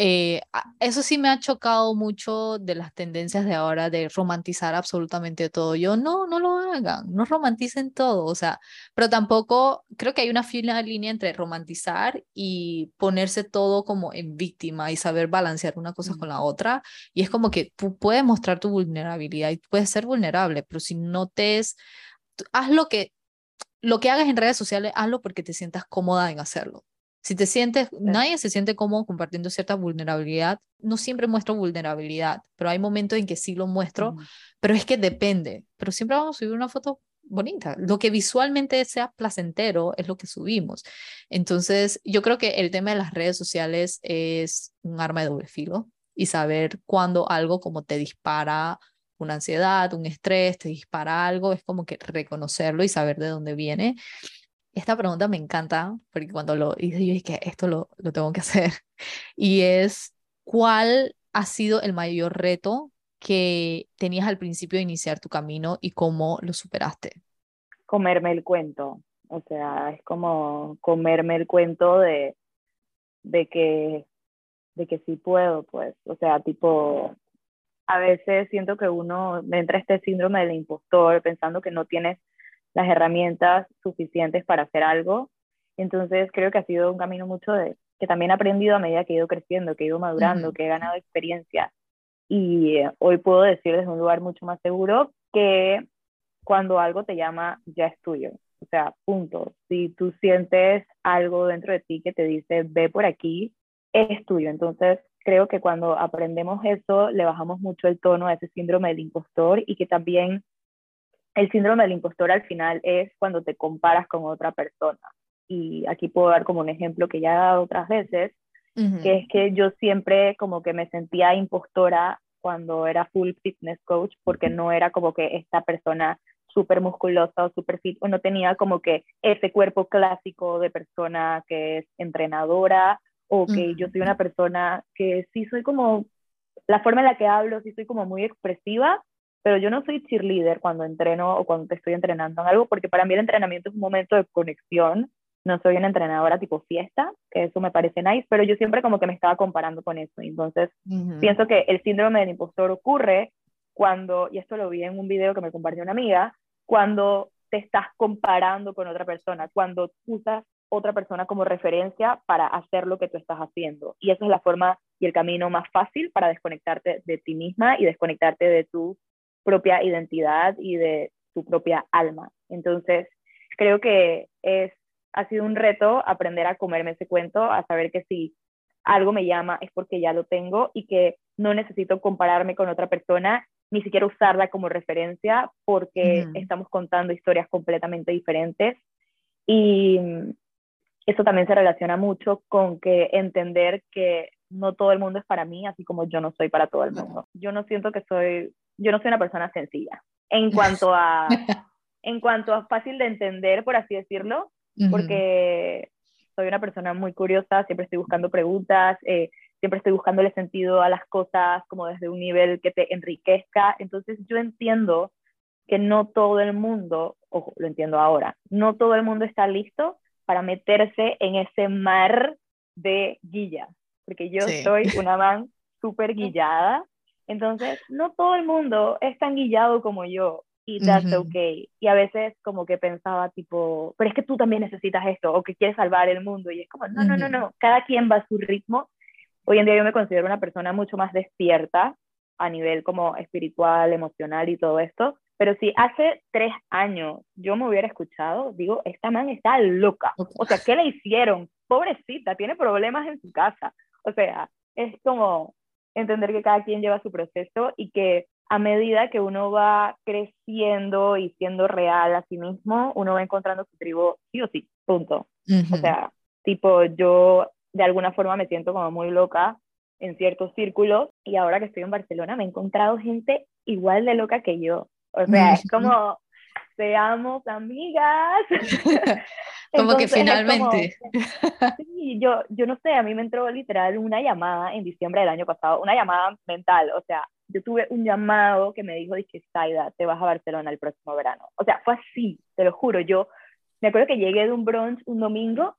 eh, eso sí me ha chocado mucho de las tendencias de ahora de romantizar absolutamente todo. Yo no, no lo hagan, no romanticen todo, o sea, pero tampoco creo que hay una fina línea entre romantizar y ponerse todo como en víctima y saber balancear una cosa con la otra. Y es como que tú puedes mostrar tu vulnerabilidad y puedes ser vulnerable, pero si no te es, haz lo que, lo que hagas en redes sociales, hazlo porque te sientas cómoda en hacerlo. Si te sientes, nadie se siente cómodo compartiendo cierta vulnerabilidad. No siempre muestro vulnerabilidad, pero hay momentos en que sí lo muestro, pero es que depende. Pero siempre vamos a subir una foto bonita. Lo que visualmente sea placentero es lo que subimos. Entonces, yo creo que el tema de las redes sociales es un arma de doble filo y saber cuándo algo como te dispara una ansiedad, un estrés, te dispara algo, es como que reconocerlo y saber de dónde viene esta pregunta me encanta porque cuando lo hice yo dije, esto lo, lo tengo que hacer. Y es, ¿cuál ha sido el mayor reto que tenías al principio de iniciar tu camino y cómo lo superaste? Comerme el cuento. O sea, es como comerme el cuento de, de que de que sí puedo, pues. O sea, tipo, a veces siento que uno entra este síndrome del impostor pensando que no tienes las herramientas suficientes para hacer algo. Entonces creo que ha sido un camino mucho de que también he aprendido a medida que he ido creciendo, que he ido madurando, que he ganado experiencia. Y eh, hoy puedo decir desde un lugar mucho más seguro que cuando algo te llama ya es tuyo. O sea, punto. Si tú sientes algo dentro de ti que te dice, ve por aquí, es tuyo. Entonces, creo que cuando aprendemos eso, le bajamos mucho el tono a ese síndrome del impostor y que también el síndrome del impostor al final es cuando te comparas con otra persona. Y aquí puedo dar como un ejemplo que ya he dado otras veces, que es que yo siempre como que me sentía impostora cuando era full fitness coach, porque no era como que esta persona súper musculosa o súper fit, o no tenía como que ese cuerpo clásico de persona que es entrenadora, o que yo soy una persona que sí soy como, la forma en la que hablo, sí soy como muy expresiva, pero yo no soy cheerleader cuando entreno o cuando te estoy entrenando en algo, porque para mí el entrenamiento es un momento de conexión, no soy una entrenadora tipo fiesta, que eso me parece nice, pero yo siempre como que me estaba comparando con eso, entonces pienso que el síndrome del impostor ocurre cuando, y esto lo vi en un video que me compartió una amiga, cuando te estás comparando con otra persona, cuando usas otra persona como referencia para hacer lo que tú estás haciendo. Y esa es la forma y el camino más fácil para desconectarte de ti misma y desconectarte de tu propia identidad y de tu propia alma. Entonces, creo que es, ha sido un reto aprender a comerme ese cuento, a saber que si algo me llama es porque ya lo tengo y que no necesito compararme con otra persona, ni siquiera usarla como referencia, porque estamos contando historias completamente diferentes. Y eso también se relaciona mucho con que entender que no todo el mundo es para mí, así como yo no soy para todo el mundo. Yo no siento que soy, yo no soy una persona sencilla. En cuanto a, en cuanto a fácil de entender, por así decirlo, porque soy una persona muy curiosa, siempre estoy buscando preguntas, eh, siempre estoy buscándole sentido a las cosas como desde un nivel que te enriquezca. Entonces yo entiendo que no todo el mundo, ojo, lo entiendo ahora, no todo el mundo está listo para meterse en ese mar de guillas porque yo soy una man súper guillada, entonces no todo el mundo es tan guillado como yo, y that's okay. Y a veces como que pensaba tipo, pero es que tú también necesitas esto, o que quieres salvar el mundo, y es como, no, no, no, no, cada quien va a su ritmo. Hoy en día yo me considero una persona mucho más despierta a nivel como espiritual, emocional y todo esto, pero si hace tres años yo me hubiera escuchado, digo, esta man está loca. O sea, ¿qué le hicieron? Pobrecita, tiene problemas en su casa. O sea, es como entender que cada quien lleva su proceso y que a medida que uno va creciendo y siendo real a sí mismo, uno va encontrando su tribu sí o sí, punto. O sea, tipo, yo de alguna forma me siento como muy loca en ciertos círculos y ahora que estoy en Barcelona me he encontrado gente igual de loca que yo. O sea, es como, seamos amigas. como que finalmente. sí, yo, yo no sé, a mí me entró literal una llamada en diciembre del año pasado, una llamada mental, o sea, yo tuve un llamado que me dijo, dije, Saida, te vas a Barcelona el próximo verano. O sea, fue así, te lo juro, yo me acuerdo que llegué de un brunch un domingo,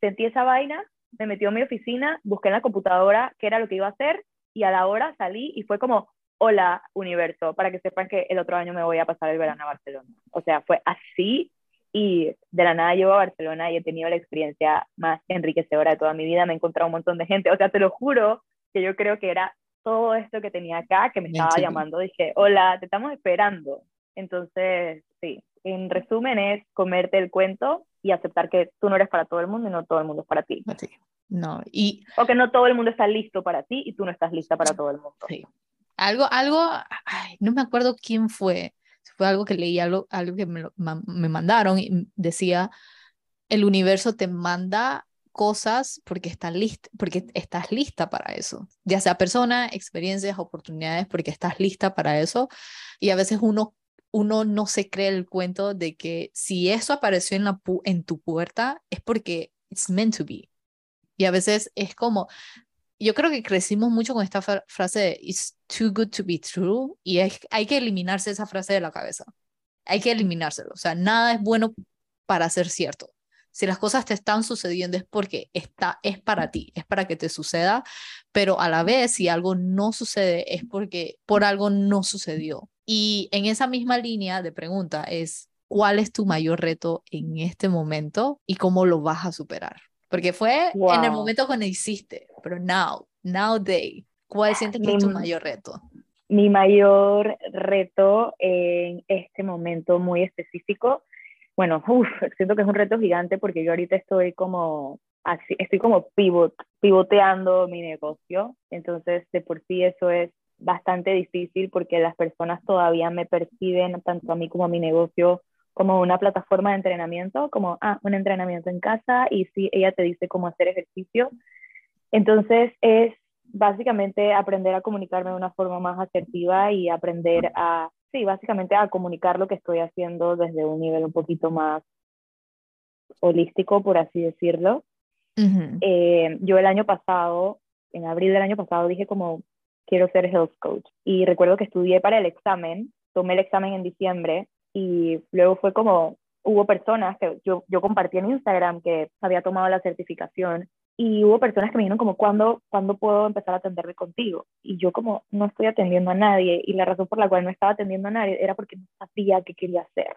sentí esa vaina, me metió en mi oficina, busqué en la computadora qué era lo que iba a hacer y a la hora salí y fue como, hola universo, para que sepan que el otro año me voy a pasar el verano a Barcelona. O sea, fue así y de la nada llego a Barcelona y he tenido la experiencia más enriquecedora de toda mi vida, me he encontrado un montón de gente, o sea, te lo juro que yo creo que era todo esto que tenía acá, que me estaba llamando, dije, hola, te estamos esperando. Entonces, sí, en resumen es comerte el cuento y aceptar que tú no eres para todo el mundo y no todo el mundo es para ti. No, y... O que no todo el mundo está listo para ti y tú no estás lista para todo el mundo. Sí. Algo, algo, no me acuerdo quién fue, fue algo que leí, algo, algo que me, me mandaron y decía, el universo te manda cosas porque, está lista, porque estás lista para eso, ya sea persona, experiencias, oportunidades, porque estás lista para eso. Y a veces uno, uno no se cree el cuento de que si eso apareció en, la en tu puerta es porque it's meant to be. Y a veces es como, yo creo que crecimos mucho con esta frase de it's too good to be true y hay que eliminarse esa frase de la cabeza. Hay que eliminárselo. O sea, nada es bueno para ser cierto. Si las cosas te están sucediendo es porque está, es para ti, es para que te suceda, pero a la vez si algo no sucede es porque por algo no sucedió. Y en esa misma línea de pregunta es, ¿cuál es tu mayor reto en este momento y cómo lo vas a superar? Porque fue en el momento cuando hiciste, pero now, now day, ¿cuál sientes que es tu mayor reto? Mi mayor reto en este momento muy específico, bueno, siento que es un reto gigante porque yo ahorita estoy como así, estoy como pivot, pivoteando mi negocio, entonces de por sí eso es bastante difícil porque las personas todavía me perciben, tanto a mí como a mi negocio, como una plataforma de entrenamiento, como, ah, un entrenamiento en casa y sí, ella te dice cómo hacer ejercicio. Entonces es básicamente aprender a comunicarme de una forma más asertiva y aprender a, sí, básicamente a comunicar lo que estoy haciendo desde un nivel un poquito más holístico, por así decirlo. Eh, yo el año pasado, en abril del año pasado, dije como, quiero ser health coach. Y recuerdo que estudié para el examen, tomé el examen en diciembre y luego fue como, hubo personas que yo, yo compartí en Instagram que había tomado la certificación y hubo personas que me dijeron como, ¿cuándo, ¿cuándo puedo empezar a atenderme contigo? Y yo como, no estoy atendiendo a nadie y la razón por la cual no estaba atendiendo a nadie era porque no sabía qué quería hacer.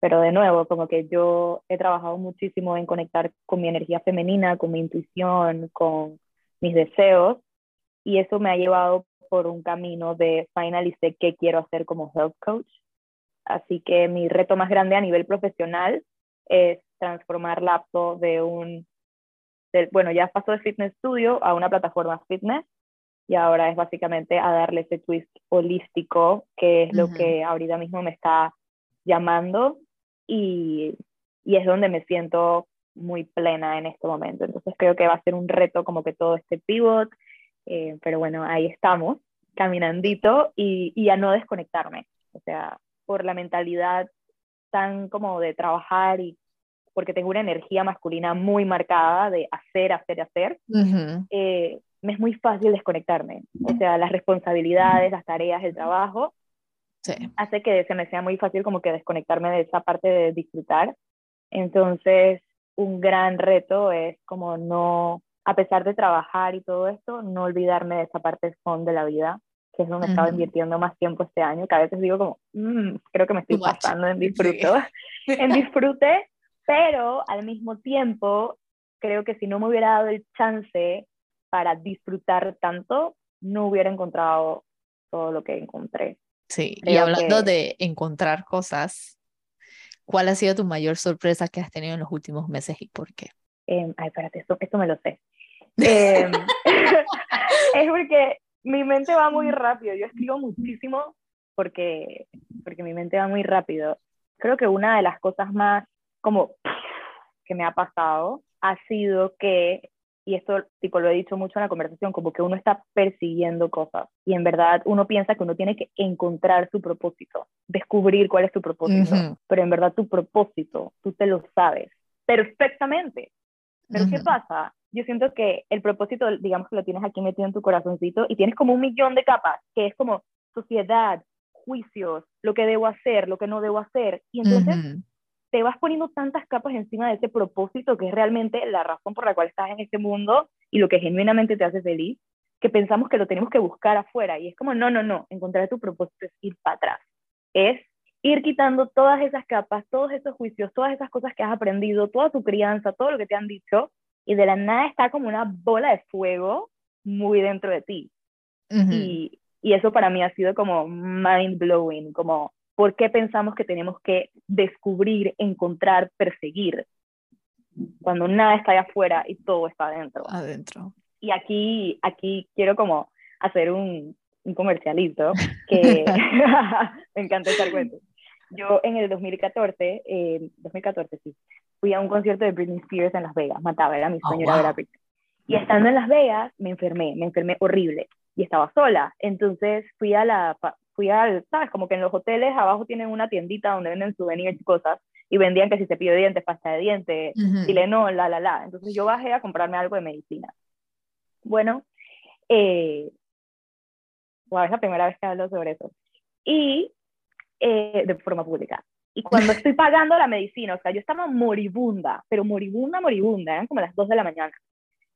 Pero de nuevo, como que yo he trabajado muchísimo en conectar con mi energía femenina, con mi intuición, con mis deseos y eso me ha llevado por un camino de finalizar qué quiero hacer como health coach Así que mi reto más grande a nivel profesional es transformar Lapto de un, bueno, ya pasó de Fitness Studio a una plataforma fitness y ahora es básicamente a darle ese twist holístico, que es lo que ahorita mismo me está llamando y, y es donde me siento muy plena en este momento. Entonces creo que va a ser un reto como que todo este pivot, eh, pero bueno, ahí estamos, caminandito y, y a no desconectarme. O sea, por la mentalidad tan como de trabajar y porque tengo una energía masculina muy marcada de hacer, hacer, hacer, eh, me es muy fácil desconectarme. O sea, las responsabilidades, las tareas, el trabajo, hace que se me sea muy fácil como que desconectarme de esa parte de disfrutar. Entonces, un gran reto es como no, a pesar de trabajar y todo esto, no olvidarme de esa parte fun de la vida que es donde estaba invirtiendo más tiempo este año, que a veces digo como, mm, creo que me estoy pasando en disfruto, en disfrute, pero al mismo tiempo creo que si no me hubiera dado el chance para disfrutar tanto, no hubiera encontrado todo lo que encontré. Sí, y hablando de encontrar cosas, ¿cuál ha sido tu mayor sorpresa que has tenido en los últimos meses y por qué? Eh, ay, espérate, esto, esto me lo sé. Em, es porque mi mente va muy rápido, yo escribo muchísimo porque, porque mi mente va muy rápido. Creo que una de las cosas más como que me ha pasado ha sido que, y esto tipo lo he dicho mucho en la conversación, como que uno está persiguiendo cosas y en verdad uno piensa que uno tiene que encontrar su propósito, descubrir cuál es tu propósito, pero en verdad tu propósito, tú te lo sabes perfectamente. Pero ¿qué pasa? Yo siento que el propósito, digamos que lo tienes aquí metido en tu corazoncito y tienes como un millón de capas, que es como sociedad, juicios, lo que debo hacer, lo que no debo hacer. Y entonces te vas poniendo tantas capas encima de ese propósito que es realmente la razón por la cual estás en este mundo y lo que genuinamente te hace feliz, que pensamos que lo tenemos que buscar afuera. Y es como, no, no, no, encontrar tu propósito es ir para atrás. Es ir quitando todas esas capas, todos esos juicios, todas esas cosas que has aprendido, toda tu crianza, todo lo que te han dicho, y de la nada está como una bola de fuego muy dentro de ti. y, y, eso para mí ha sido como mind blowing, como por qué pensamos que tenemos que descubrir, encontrar, perseguir, cuando nada está allá afuera y todo está adentro. Adentro. Y aquí, aquí quiero como hacer un, un comercialito que me encanta estar cuento. Yo en el 2014, eh, 2014 sí, fui a un concierto de Britney Spears en Las Vegas, mataba, era mi oh, sueño, era Britney. Y estando en Las Vegas, me enfermé, me enfermé horrible, y estaba sola, entonces fui a la, fui al, sabes, como que en los hoteles abajo tienen una tiendita donde venden souvenirs y cosas, y vendían que si cepillo de dientes, pasta de dientes, uh Tylenol, la, la, la, entonces yo bajé a comprarme algo de medicina. Bueno, eh, wow, es la primera vez que hablo sobre eso. Y eh, de forma pública. Y cuando estoy pagando la medicina, o sea, yo estaba moribunda, pero moribunda, moribunda, eran como las 2 de la mañana.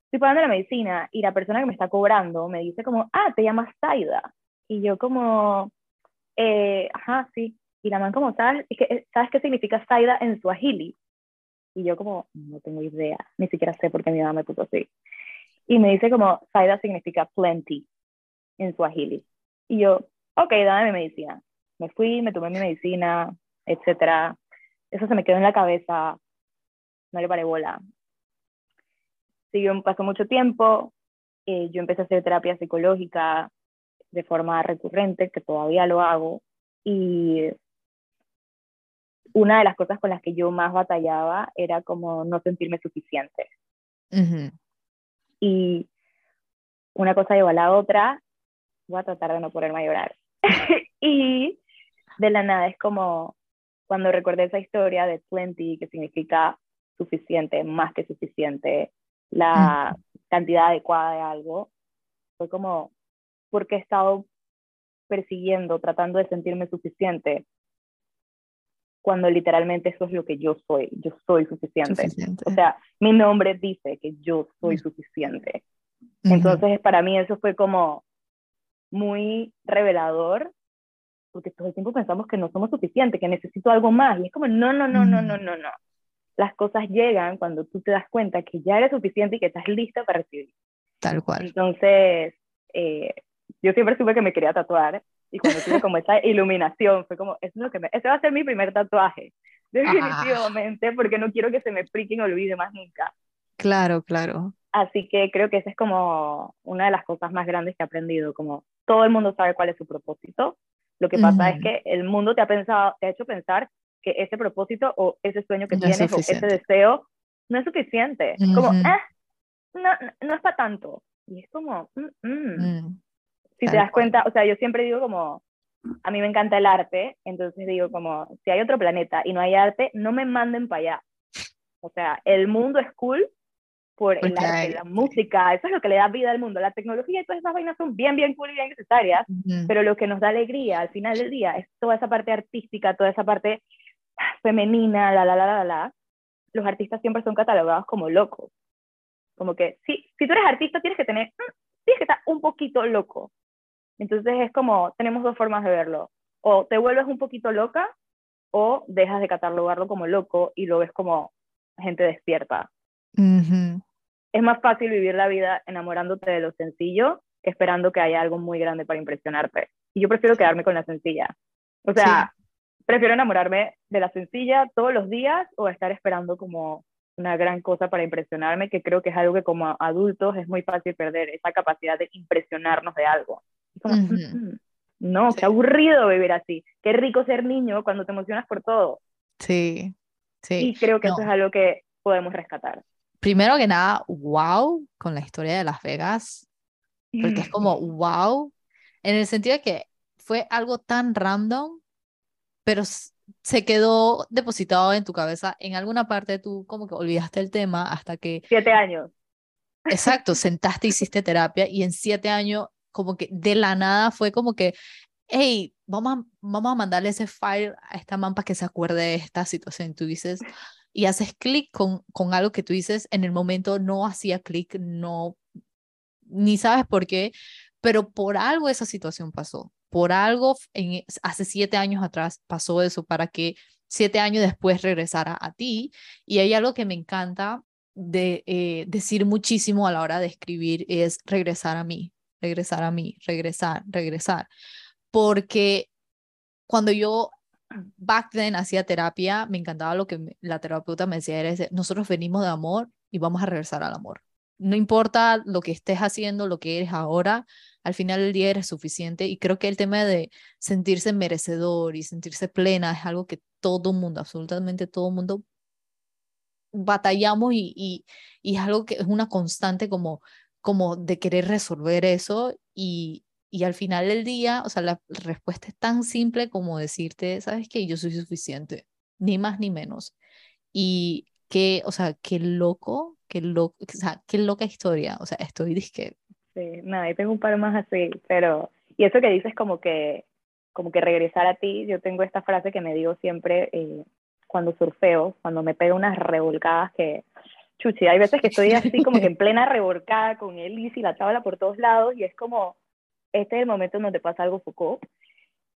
Estoy pagando la medicina y la persona que me está cobrando me dice como, ah, te llamas Saida. Y yo como, eh, ajá, sí. Y la man como, ¿sabes, ¿sabes qué significa Saida en Swahili? Y yo como, no tengo idea, ni siquiera sé por qué mi mamá me puso así. Y me dice como, Saida significa plenty en Swahili. Y yo, ok, dame mi medicina. Me fui, me tomé mi medicina, etcétera. Eso se me quedó en la cabeza, no le paré bola. Siguió, pasó mucho tiempo, eh, yo empecé a hacer terapia psicológica de forma recurrente, que todavía lo hago, y una de las cosas con las que yo más batallaba era como no sentirme suficiente. Y una cosa llevó a la otra, voy a tratar de no ponerme a llorar. y de la nada es como, cuando recordé esa historia de plenty, que significa suficiente, más que suficiente, la cantidad adecuada de algo, fue como, porque he estado persiguiendo, tratando de sentirme suficiente, cuando literalmente eso es lo que yo soy, yo soy suficiente. O sea, mi nombre dice que yo soy suficiente. Entonces, para mí eso fue como muy revelador porque todo el tiempo pensamos que no somos suficientes, que necesito algo más. Y es como, no, no, no, no, no, no, no. Las cosas llegan cuando tú te das cuenta que ya eres suficiente y que estás lista para recibir. Tal cual. Entonces, eh, yo siempre supe que me quería tatuar Y cuando tuve como esa iluminación, fue como, es lo que me, ese va a ser mi primer tatuaje, definitivamente, porque no quiero que se me y olvide más nunca. Claro, claro. Así que creo que esa es como una de las cosas más grandes que he aprendido, como todo el mundo sabe cuál es su propósito. Lo que pasa es que el mundo te ha pensado, te ha hecho pensar que ese propósito o ese sueño que tienes o ese deseo no es suficiente. Como, eh, no, no es para tanto. Y es como, mm, mm". Mm, si te das cuenta, o sea, yo siempre digo como, a mí me encanta el arte, entonces digo como, si hay otro planeta y no hay arte, no me manden para allá. O sea, el mundo es cool por el arte, la música, eso es lo que le da vida al mundo. La tecnología y todas esas vainas son bien, bien cool y bien necesarias, pero lo que nos da alegría al final del día es toda esa parte artística, toda esa parte femenina, la, la, la, la, la. Los artistas siempre son catalogados como locos. Como que, si, si tú eres artista, tienes que tener, mm, tienes que estar un poquito loco. Entonces es como, tenemos dos formas de verlo. O te vuelves un poquito loca, o dejas de catalogarlo como loco y lo ves como gente despierta. Es más fácil vivir la vida enamorándote de lo sencillo que esperando que haya algo muy grande para impresionarte. Y yo prefiero quedarme con la sencilla. O sea, prefiero enamorarme de la sencilla todos los días o estar esperando como una gran cosa para impresionarme, que creo que es algo que como adultos es muy fácil perder, esa capacidad de impresionarnos de algo. Mm, no, qué aburrido vivir así. Qué rico ser niño cuando te emocionas por todo. Sí, sí. Y creo que eso es algo que podemos rescatar. Primero que nada, wow con la historia de Las Vegas, porque es como wow, en el sentido de que fue algo tan random, pero se quedó depositado en tu cabeza. En alguna parte tú como que olvidaste el tema hasta que... Siete años. Exacto, sentaste, hiciste terapia y en siete años como que de la nada fue como que, hey, vamos a, vamos a mandarle ese file a esta man para que se acuerde de esta situación. Tú dices, y haces clic con, con algo que tú dices, en el momento no hacía clic, no, ni sabes por qué, pero por algo esa situación pasó, por algo en, hace siete años atrás pasó eso para que siete años después regresara a ti. Y hay algo que me encanta de eh, decir muchísimo a la hora de escribir es regresar a mí, regresar a mí, regresar, regresar. Porque cuando yo back then hacía terapia, me encantaba lo que la terapeuta me decía, era nosotros venimos de amor y vamos a regresar al amor. No importa lo que estés haciendo, lo que eres ahora, al final del día eres suficiente y creo que el tema de sentirse merecedor y sentirse plena es algo que todo mundo, absolutamente todo mundo batallamos y, y, y es algo que es una constante como, como de querer resolver eso y, y al final del día, o sea, la respuesta es tan simple como decirte, ¿sabes qué? Yo soy suficiente, ni más ni menos. Y qué, o sea, qué loco, qué loco, o sea, qué loca historia. O sea, estoy disque. Sí, nada, y tengo un par más así, pero, y eso que dices como que, como que regresar a ti, yo tengo esta frase que me digo siempre eh, cuando surfeo, cuando me pego unas revolcadas que, chuchi, hay veces que estoy así como que en plena revolcada con él y la tabla por todos lados y es como, este es el momento en donde pasa algo Foucault,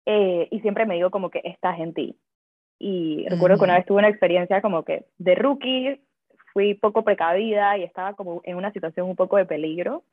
eh, y siempre me digo como que estás en ti. Y recuerdo que una vez tuve una experiencia como que de rookie, fui poco precavida y estaba como en una situación un poco de peligro.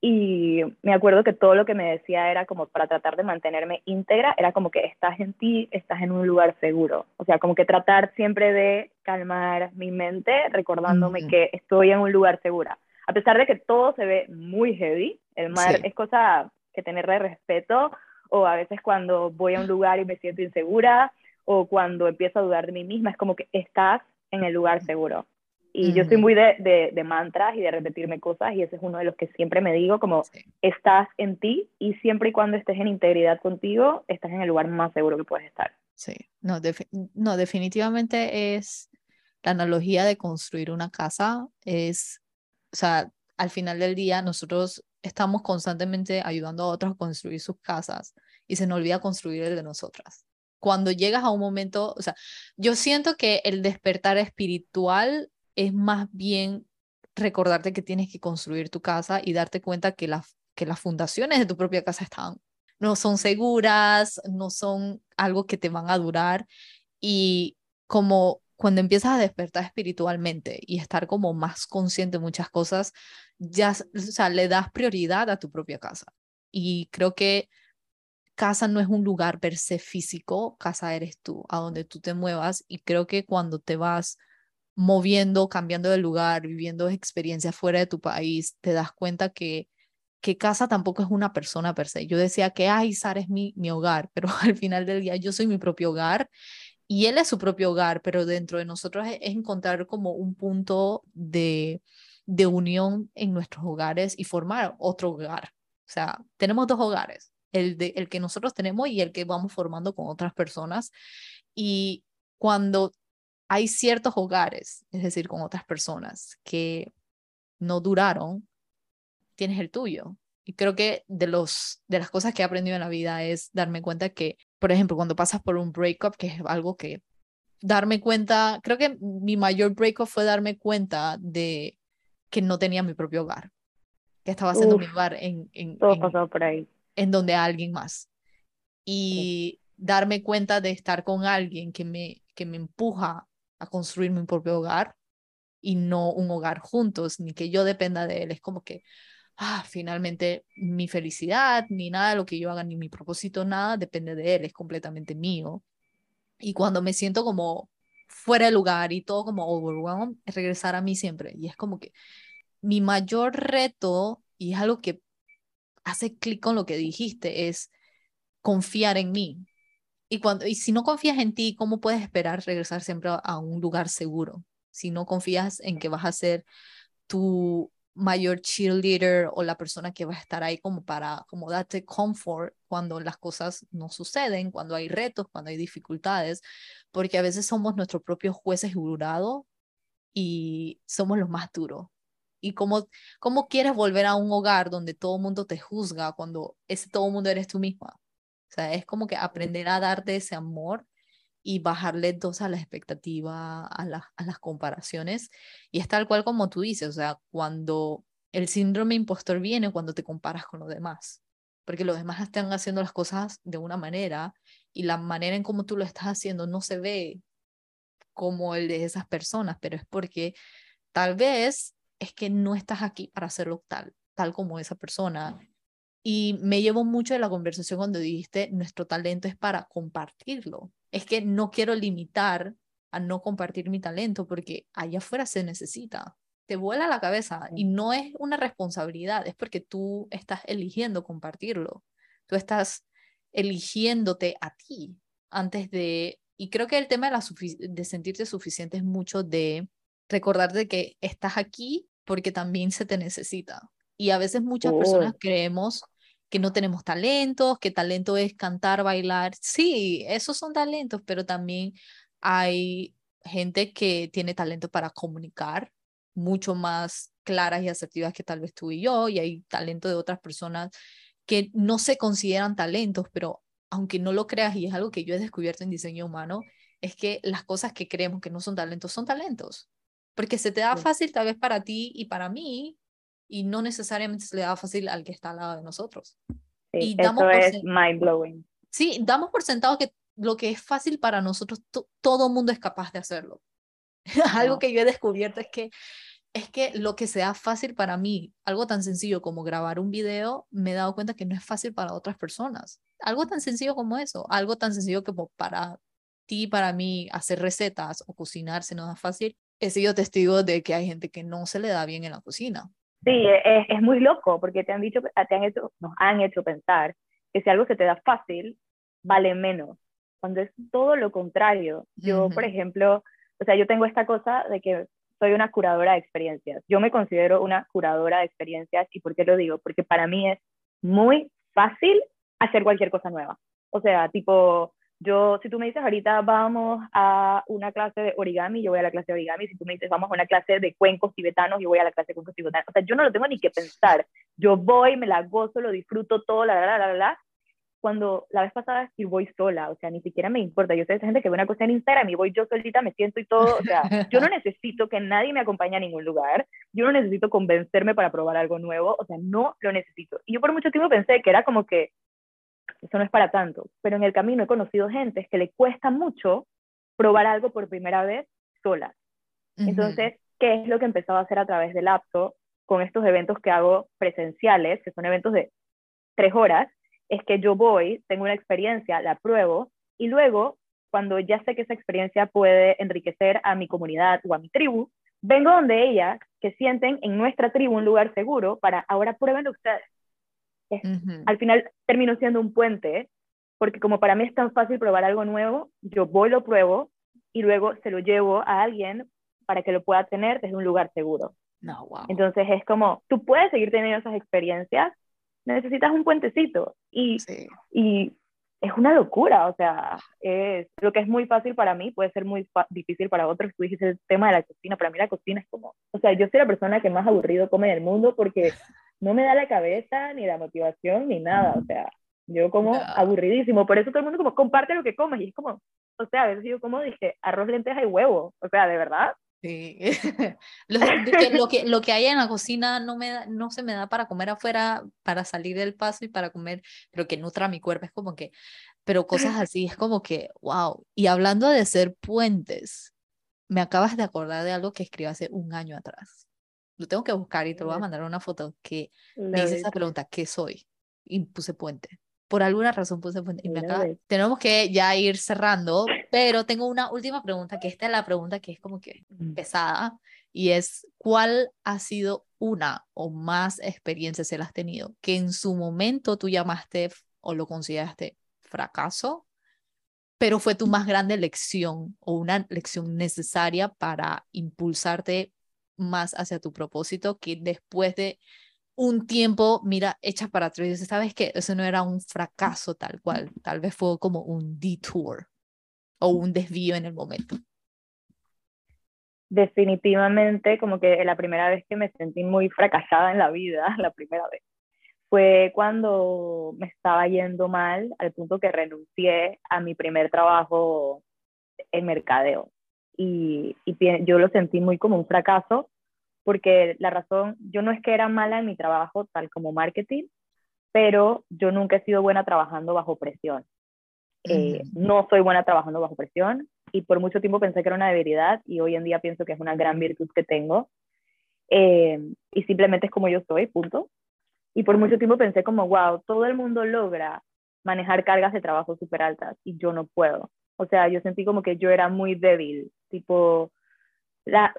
Y me acuerdo que todo lo que me decía era como para tratar de mantenerme íntegra, era como que estás en ti, estás en un lugar seguro. O sea, como que tratar siempre de calmar mi mente, recordándome que estoy en un lugar segura. A pesar de que todo se ve muy heavy, el mar es cosa que tenerle respeto, o a veces cuando voy a un lugar y me siento insegura, o cuando empiezo a dudar de mí misma, es como que estás en el lugar seguro. Y yo soy muy de, de, mantras y de repetirme cosas, y ese es uno de los que siempre me digo, como estás en ti, y siempre y cuando estés en integridad contigo, estás en el lugar más seguro que puedes estar. Sí, no, no definitivamente es la analogía de construir una casa, es, o sea, al final del día nosotros estamos constantemente ayudando a otros a construir sus casas y se nos olvida construir el de nosotras. Cuando llegas a un momento, o sea, yo siento que el despertar espiritual es más bien recordarte que tienes que construir tu casa y darte cuenta que, la, que las fundaciones de tu propia casa están, no son seguras, no son algo que te van a durar y como cuando empiezas a despertar espiritualmente y estar como más consciente de muchas cosas, ya, o sea, le das prioridad a tu propia casa. Y creo que casa no es un lugar per se físico, casa eres tú, a donde tú te muevas y creo que cuando te vas moviendo, cambiando de lugar, viviendo experiencias fuera de tu país, te das cuenta que que casa tampoco es una persona per se. Yo decía que, ay, Sara es mi, mi hogar, pero al final del día yo soy mi propio hogar y él es su propio hogar, pero dentro de nosotros es, encontrar como un punto de, de unión en nuestros hogares y formar otro hogar. O sea, tenemos dos hogares, el, de, el que nosotros tenemos y el que vamos formando con otras personas. Y cuando hay ciertos hogares, es decir, con otras personas que no duraron, tienes el tuyo. Y creo que de, los, de las cosas que he aprendido en la vida es darme cuenta que, por ejemplo, cuando pasas por un breakup, que es algo que darme cuenta, creo que mi mayor breakup fue darme cuenta de que no tenía mi propio hogar, que estaba haciendo mi hogar en, en, todo pasó por ahí. en donde alguien más. Y darme cuenta de estar con alguien que me, que me empuja a construir mi propio hogar y no un hogar juntos, ni que yo dependa de él. Es como que, ah, finalmente mi felicidad, ni nada de lo que yo haga, ni mi propósito, nada depende de él, es completamente mío. Y cuando me siento como fuera de lugar y todo como overwhelmed, es regresar a mí siempre. Y es como que mi mayor reto, y es algo que hace clic con lo que dijiste, es confiar en mí. Y, cuando, y si no confías en ti, ¿cómo puedes esperar regresar siempre a un lugar seguro? Si no confías en que vas a ser tu mayor cheerleader o la persona que va a estar ahí como para como darte comfort cuando las cosas no suceden, cuando hay retos, cuando hay dificultades, porque a veces somos nuestros propios jueces jurados y somos los más duros. ¿Y cómo, cómo quieres volver a un hogar donde todo mundo te juzga cuando ese todo mundo eres tú misma? O sea, es como que aprender a darte ese amor y bajarle dos a la expectativa, a, a las comparaciones. Y es tal cual como tú dices, o sea, cuando el síndrome impostor viene cuando te comparas con los demás, porque los demás están haciendo las cosas de una manera y la manera en cómo tú lo estás haciendo no se ve como el de esas personas, pero es porque tal vez es que no estás aquí para hacerlo tal, tal como esa persona. Y me llevo mucho de la conversación cuando dijiste, nuestro talento es para compartirlo es que no quiero limitar a no compartir mi talento porque allá afuera se necesita. Te vuela la cabeza y no es una responsabilidad, es porque tú estás eligiendo compartirlo. Tú estás eligiéndote a ti antes de... Y creo que el tema de, la de sentirte suficiente es mucho de recordarte que estás aquí porque también se te necesita. Y a veces muchas personas creemos que no tenemos talentos, que talento es cantar, bailar. Sí, esos son talentos, pero también hay gente que tiene talento para comunicar mucho más claras y asertivas que tal vez tú y yo, y hay talento de otras personas que no se consideran talentos, pero aunque no lo creas, y es algo que yo he descubierto en diseño humano, es que las cosas que creemos que no son talentos son talentos, porque se te da fácil tal vez para ti y para mí, y no necesariamente se le da fácil al que está al lado de nosotros. Sí, y eso es mind blowing. Sí, damos por sentado que lo que es fácil para nosotros, todo mundo es capaz de hacerlo. algo que yo he descubierto es que es que lo que sea fácil para mí, algo tan sencillo como grabar un video, me he dado cuenta que no es fácil para otras personas. Algo tan sencillo como eso, algo tan sencillo como para ti, para mí, hacer recetas o cocinar se nos da fácil. He sido testigo de que hay gente que no se le da bien en la cocina. Sí, es, es, muy loco porque te han dicho, te han hecho, nos han hecho pensar que si algo se te da fácil, vale menos, cuando es todo lo contrario. Yo, por ejemplo, o sea, yo tengo esta cosa de que soy una curadora de experiencias. Yo me considero una curadora de experiencias y ¿por qué lo digo? Porque para mí es muy fácil hacer cualquier cosa nueva. O sea, tipo, yo, si tú me dices ahorita vamos a una clase de origami, yo voy a la clase de origami. Si tú me dices vamos a una clase de cuencos tibetanos, yo voy a la clase de cuencos tibetanos. O sea, yo no lo tengo ni que pensar. Yo voy, me la gozo, lo disfruto todo, la, la, la, la, la. Cuando la vez pasada y voy sola, o sea, ni siquiera me importa. Yo soy esa gente que ve una cosa en Instagram y voy yo solita, me siento y todo. O sea, yo no necesito que nadie me acompañe a ningún lugar. Yo no necesito convencerme para probar algo nuevo. O sea, no lo necesito. Y yo por mucho tiempo pensé que era como que eso no es para tanto, pero en el camino he conocido gente que le cuesta mucho probar algo por primera vez sola. Entonces, ¿qué es lo que he empezado a hacer a través del laptop con estos eventos que hago presenciales, que son eventos de tres horas, es que yo voy, tengo una experiencia, la pruebo y luego, cuando ya sé que esa experiencia puede enriquecer a mi comunidad o a mi tribu, vengo donde ellas que sienten en nuestra tribu un lugar seguro para ahora prueben ustedes. Al final termino siendo un puente, porque como para mí es tan fácil probar algo nuevo, yo voy, lo pruebo y luego se lo llevo a alguien para que lo pueda tener desde un lugar seguro. No, wow. Entonces es como, tú puedes seguir teniendo esas experiencias, necesitas un puentecito y, y es una locura, o sea, es, lo que es muy fácil para mí puede ser muy difícil para otros. Tú dijiste el tema de la cocina, para mí la cocina es como, o sea, yo soy la persona que más aburrido come del mundo porque no me da la cabeza, ni la motivación, ni nada, o sea, yo como aburridísimo, por eso todo el mundo como comparte lo que comes y es como, o sea, a veces yo como dije, arroz, lenteja y huevo, o sea, de verdad. Sí. lo, que, lo, que, hay en la cocina no, me no se me da para comer afuera, para salir del paso y para comer, pero que nutra mi cuerpo, es como que, pero cosas así, es como que, wow. Y hablando de ser puentes, me acabas de acordar de algo que escribí hace un año atrás. Lo tengo que buscar y te lo voy a mandar una foto que me hice esa pregunta, ¿qué soy? Y puse puente. Por alguna razón puse y me acaba, tenemos que ya ir cerrando, pero tengo una última pregunta, que esta es la pregunta que es como que pesada, y es, ¿cuál ha sido una o más experiencias que has tenido que en su momento tú llamaste o lo consideraste fracaso, pero fue tu más grande lección o una lección necesaria para impulsarte más hacia tu propósito que después de un tiempo, mira, echa para atrás y dices, ¿sabes qué? Eso no era un fracaso tal cual, tal vez fue como un detour o un desvío en el momento. Definitivamente, como que la primera vez que me sentí muy fracasada en la vida, la primera vez, fue cuando me estaba yendo mal al punto que renuncié a mi primer trabajo en mercadeo. Y, y yo lo sentí muy como un fracaso porque la razón, yo no es que era mala en mi trabajo tal como marketing, pero yo nunca he sido buena trabajando bajo presión. Eh, no soy buena trabajando bajo presión y por mucho tiempo pensé que era una debilidad y hoy en día pienso que es una gran virtud que tengo. Eh, y simplemente es como yo soy, punto. Y por mucho tiempo pensé como, wow, todo el mundo logra manejar cargas de trabajo súper altas y yo no puedo. O sea, yo sentí como que yo era muy débil, tipo,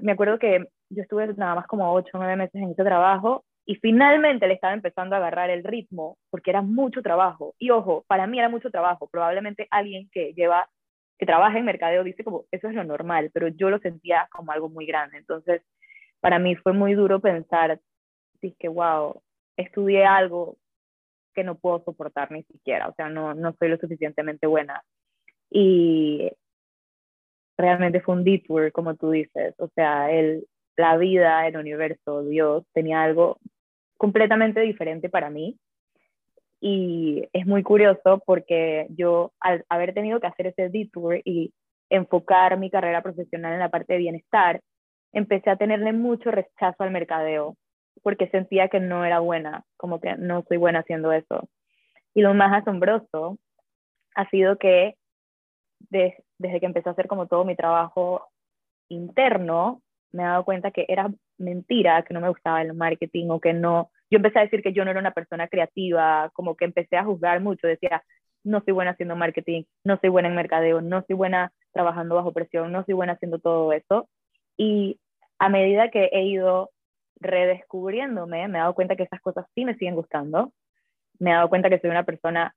me acuerdo que yo estuve nada más como ocho o nueve meses en ese trabajo y finalmente le estaba empezando a agarrar el ritmo porque era mucho trabajo. Y ojo, para mí era mucho trabajo. Probablemente alguien que lleva, que trabaja en mercadeo dice como, eso es lo normal, pero yo lo sentía como algo muy grande. Entonces, para mí fue muy duro pensar, sí, que wow, estudié algo que no puedo soportar ni siquiera, o sea, no, no soy lo suficientemente buena. Y realmente fue un detour, como tú dices, o sea, el, la vida, el universo, Dios, tenía algo completamente diferente para mí. Y es muy curioso porque yo, al haber tenido que hacer ese detour y enfocar mi carrera profesional en la parte de bienestar, empecé a tenerle mucho rechazo al mercadeo, porque sentía que no era buena, como que no soy buena haciendo eso. Y lo más asombroso ha sido que desde que empecé a hacer como todo mi trabajo interno, me he dado cuenta que era mentira, que no me gustaba el marketing o que no, yo empecé a decir que yo no era una persona creativa, como que empecé a juzgar mucho, decía, no soy buena haciendo marketing, no soy buena en mercadeo, no soy buena trabajando bajo presión, no soy buena haciendo todo eso. Y a medida que he ido redescubriéndome, me he dado cuenta que esas cosas sí me siguen gustando, me he dado cuenta que soy una persona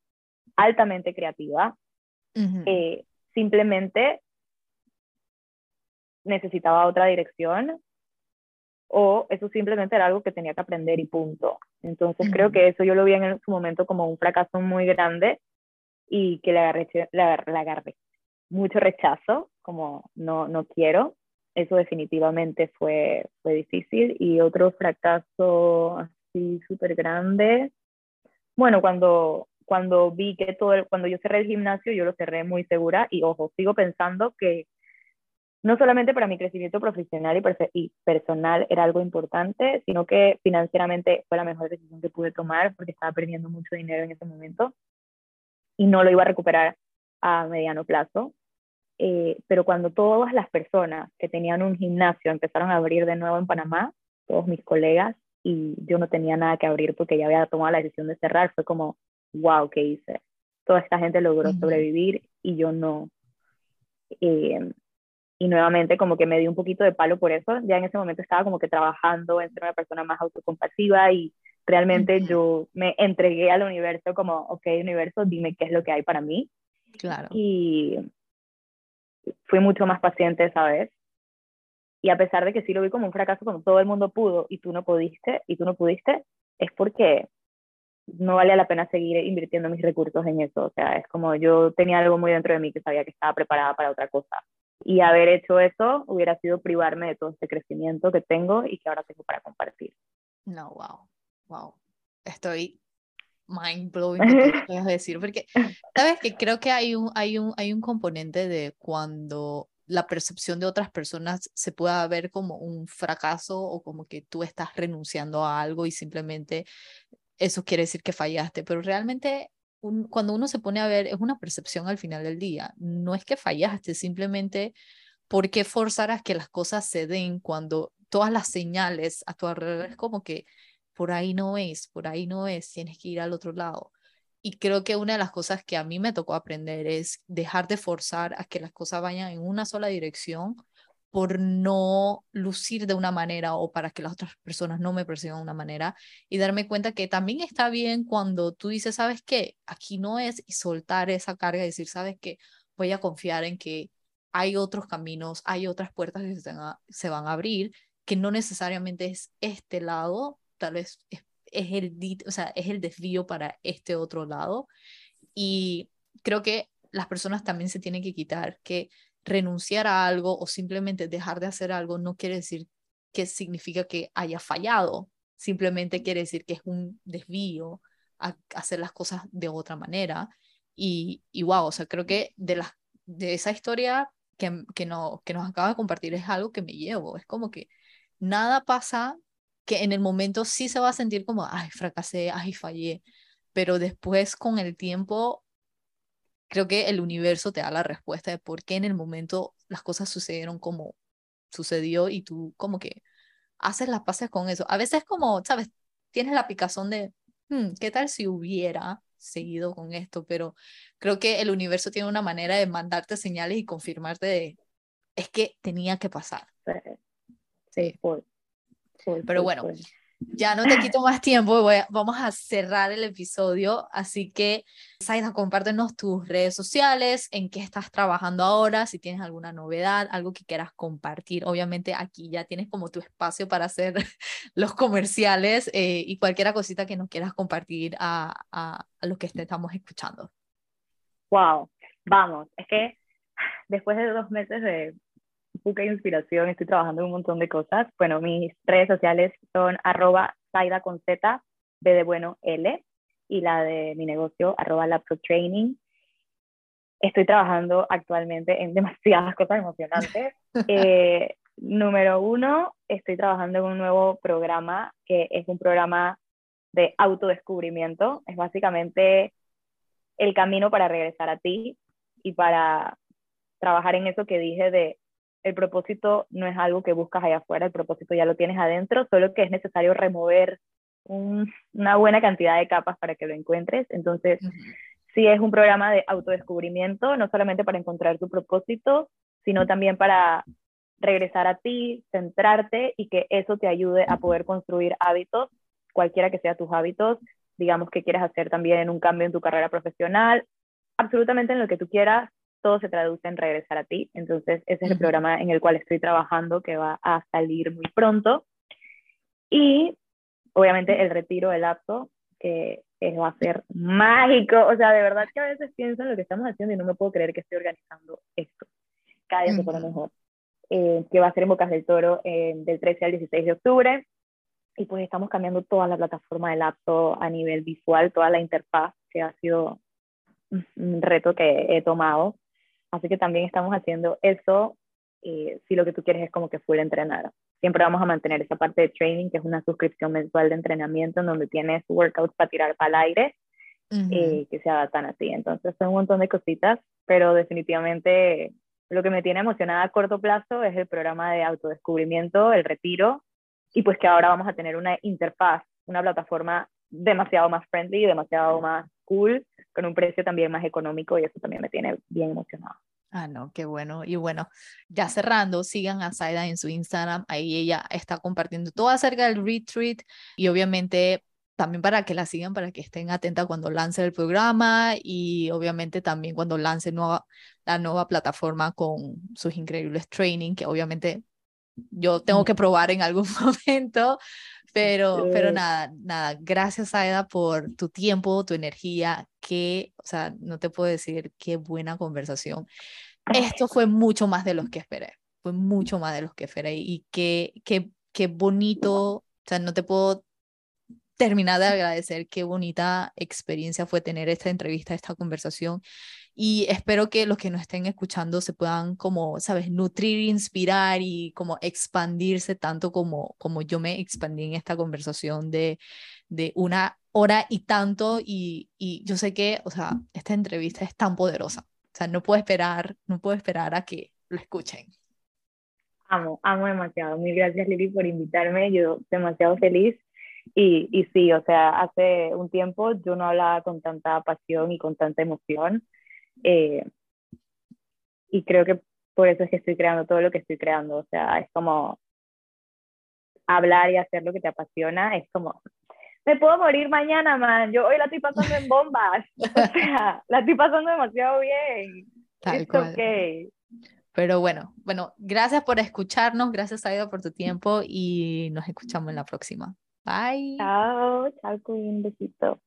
altamente creativa, eh, simplemente necesitaba otra dirección o eso simplemente era algo que tenía que aprender y punto. Entonces creo que eso yo lo vi en su momento como un fracaso muy grande y que le agarré, le agarré, mucho rechazo, como no, no quiero. Eso definitivamente fue, fue difícil. Y otro fracaso así súper grande, bueno, cuando, cuando vi que todo, cuando yo cerré el gimnasio, yo lo cerré muy segura y ojo, sigo pensando que no solamente para mi crecimiento profesional y, personal era algo importante, sino que financieramente fue la mejor decisión que pude tomar porque estaba perdiendo mucho dinero en ese momento y no lo iba a recuperar a mediano plazo. Eh, pero cuando todas las personas que tenían un gimnasio empezaron a abrir de nuevo en Panamá, todos mis colegas, y yo no tenía nada que abrir porque ya había tomado la decisión de cerrar, fue como, wow, ¿qué hice? Toda esta gente logró sobrevivir y yo no. Eh, y nuevamente como que me di un poquito de palo por eso. Ya en ese momento estaba como que trabajando en ser una persona más autocompasiva y realmente yo me entregué al universo como, ok, universo, dime qué es lo que hay para mí. Claro. Y fui mucho más paciente esa vez. Y a pesar de que sí lo vi como un fracaso, como todo el mundo pudo y tú no pudiste, y tú no pudiste, es porque no valía la pena seguir invirtiendo mis recursos en eso. O sea, es como yo tenía algo muy dentro de mí que sabía que estaba preparada para otra cosa. Y haber hecho eso hubiera sido privarme de todo este crecimiento que tengo y que ahora tengo para compartir. No, wow, wow. Estoy mind blowing que decir, porque sabes que creo que hay un, hay, un, hay un componente de cuando la percepción de otras personas se pueda ver como un fracaso o como que tú estás renunciando a algo y simplemente eso quiere decir que fallaste, pero realmente cuando uno se pone a ver, es una percepción al final del día. No es que fallaste, simplemente ¿por qué forzar a que las cosas se den cuando todas las señales a tu alrededor es como que por ahí no es, por ahí no es, tienes que ir al otro lado? Y creo que una de las cosas que a mí me tocó aprender es dejar de forzar a que las cosas vayan en una sola dirección por no lucir de una manera o para que las otras personas no me perciban de una manera y darme cuenta que también está bien cuando tú dices, ¿sabes qué? Aquí no es y soltar esa carga y decir, ¿sabes qué? Voy a confiar en que hay otros caminos, hay otras puertas que se, se van a abrir, que no necesariamente es este lado, tal vez es, es el, o sea, es el desvío para este otro lado. Y creo que las personas también se tienen que quitar que renunciar a algo o simplemente dejar de hacer algo no quiere decir que significa que haya fallado, simplemente quiere decir que es un desvío a hacer las cosas de otra manera. Y, y wow, o sea, creo que de, la, de esa historia que, que, no, que nos acaba de compartir es algo que me llevo. Es como que nada pasa que en el momento sí se va a sentir como, ay, fracasé, ay, fallé, pero después con el tiempo creo que el universo te da la respuesta de por qué en el momento las cosas sucedieron como sucedió y tú como que haces las paces con eso. A veces como, ¿sabes? Tienes la picazón de, hmm, ¿qué tal si hubiera seguido con esto? Pero creo que el universo tiene una manera de mandarte señales y confirmarte de, es que tenía que pasar. Sí, Pero bueno, ya no te quito más tiempo, vamos a cerrar el episodio, así que, Saida, compártenos tus redes sociales, en qué estás trabajando ahora, si tienes alguna novedad, algo que quieras compartir. Obviamente aquí ya tienes como tu espacio para hacer los comerciales eh, y cualquier cosita que nos quieras compartir a, a, a los que estamos escuchando. Wow, vamos, es que después de dos meses de buca inspiración, estoy trabajando en un montón de cosas. Bueno, mis redes sociales son arroba Saida con Z, B de bueno L, y la de mi negocio, arroba Training. Estoy trabajando actualmente en demasiadas cosas emocionantes. Eh, número uno, estoy trabajando en un nuevo programa que es un programa de autodescubrimiento. Es básicamente el camino para regresar a ti y para trabajar en eso que dije de el propósito no es algo que buscas allá afuera, el propósito ya lo tienes adentro, solo que es necesario remover una buena cantidad de capas para que lo encuentres. Entonces, sí es un programa de autodescubrimiento, no solamente para encontrar tu propósito, sino también para regresar a ti, centrarte y que eso te ayude a poder construir hábitos, cualquiera que sea tus hábitos, digamos que quieres hacer también un cambio en tu carrera profesional, absolutamente en lo que tú quieras, todo se traduce en regresar a ti. Entonces, ese es el programa en el cual estoy trabajando que va a salir muy pronto. Y obviamente el retiro del apto, que va a ser mágico. O sea, de verdad que a veces pienso en lo que estamos haciendo y no me puedo creer que estoy organizando esto. Cada día se pone mejor. Eh, que va a ser en Bocas del Toro eh, del 13 al 16 de octubre. Y pues estamos cambiando toda la plataforma del apto a nivel visual, toda la interfaz, que ha sido un reto que he tomado Así que también estamos haciendo eso eh, si lo que tú quieres es como que fuera entrenar. Siempre vamos a mantener esa parte de training, que es una suscripción mensual de entrenamiento en donde tienes workouts para tirar para el aire, eh, que se adaptan a ti. Entonces son un montón de cositas, pero definitivamente lo que me tiene emocionada a corto plazo es el programa de autodescubrimiento, el retiro, y pues que ahora vamos a tener una interfaz, una plataforma demasiado más friendly, demasiado más cool, con un precio también más económico y eso también me tiene bien emocionado. Ah, no, qué bueno. Y bueno, ya cerrando, sigan a Saida en su Instagram. Ahí ella está compartiendo todo acerca del retreat y obviamente también para que la sigan, para que estén atentas cuando lance el programa y obviamente también cuando lance nueva, la nueva plataforma con sus increíbles training, que obviamente yo tengo que probar en algún momento, pero, pero nada, nada, gracias Aida por tu tiempo, tu energía, que, o sea, no te puedo decir qué buena conversación. Esto fue mucho más de lo que esperé, fue mucho más de lo que esperé y qué, qué, qué bonito, o sea, no te puedo terminar de agradecer qué bonita experiencia fue tener esta entrevista, esta conversación. Y espero que los que nos estén escuchando se puedan como, sabes, nutrir, inspirar y como expandirse tanto como, como yo me expandí en esta conversación de, de una hora y tanto. Y, y yo sé que, o sea, esta entrevista es tan poderosa. O sea, no puedo esperar, no puedo esperar a que lo escuchen. Amo, amo demasiado. Mil gracias, Lili, por invitarme. Yo demasiado feliz y, y sí, o sea, hace un tiempo yo no hablaba con tanta pasión y con tanta emoción. Eh, y creo que por eso es que estoy creando todo lo que estoy creando. O sea, es como hablar y hacer lo que te apasiona. Es como, me puedo morir mañana, man. Yo hoy la estoy pasando en bombas. O sea, la estoy pasando demasiado bien. Tal cual. Okay. Pero bueno, bueno, gracias por escucharnos, gracias Aida por tu tiempo y nos escuchamos en la próxima. Bye. Chao, chao, un besito.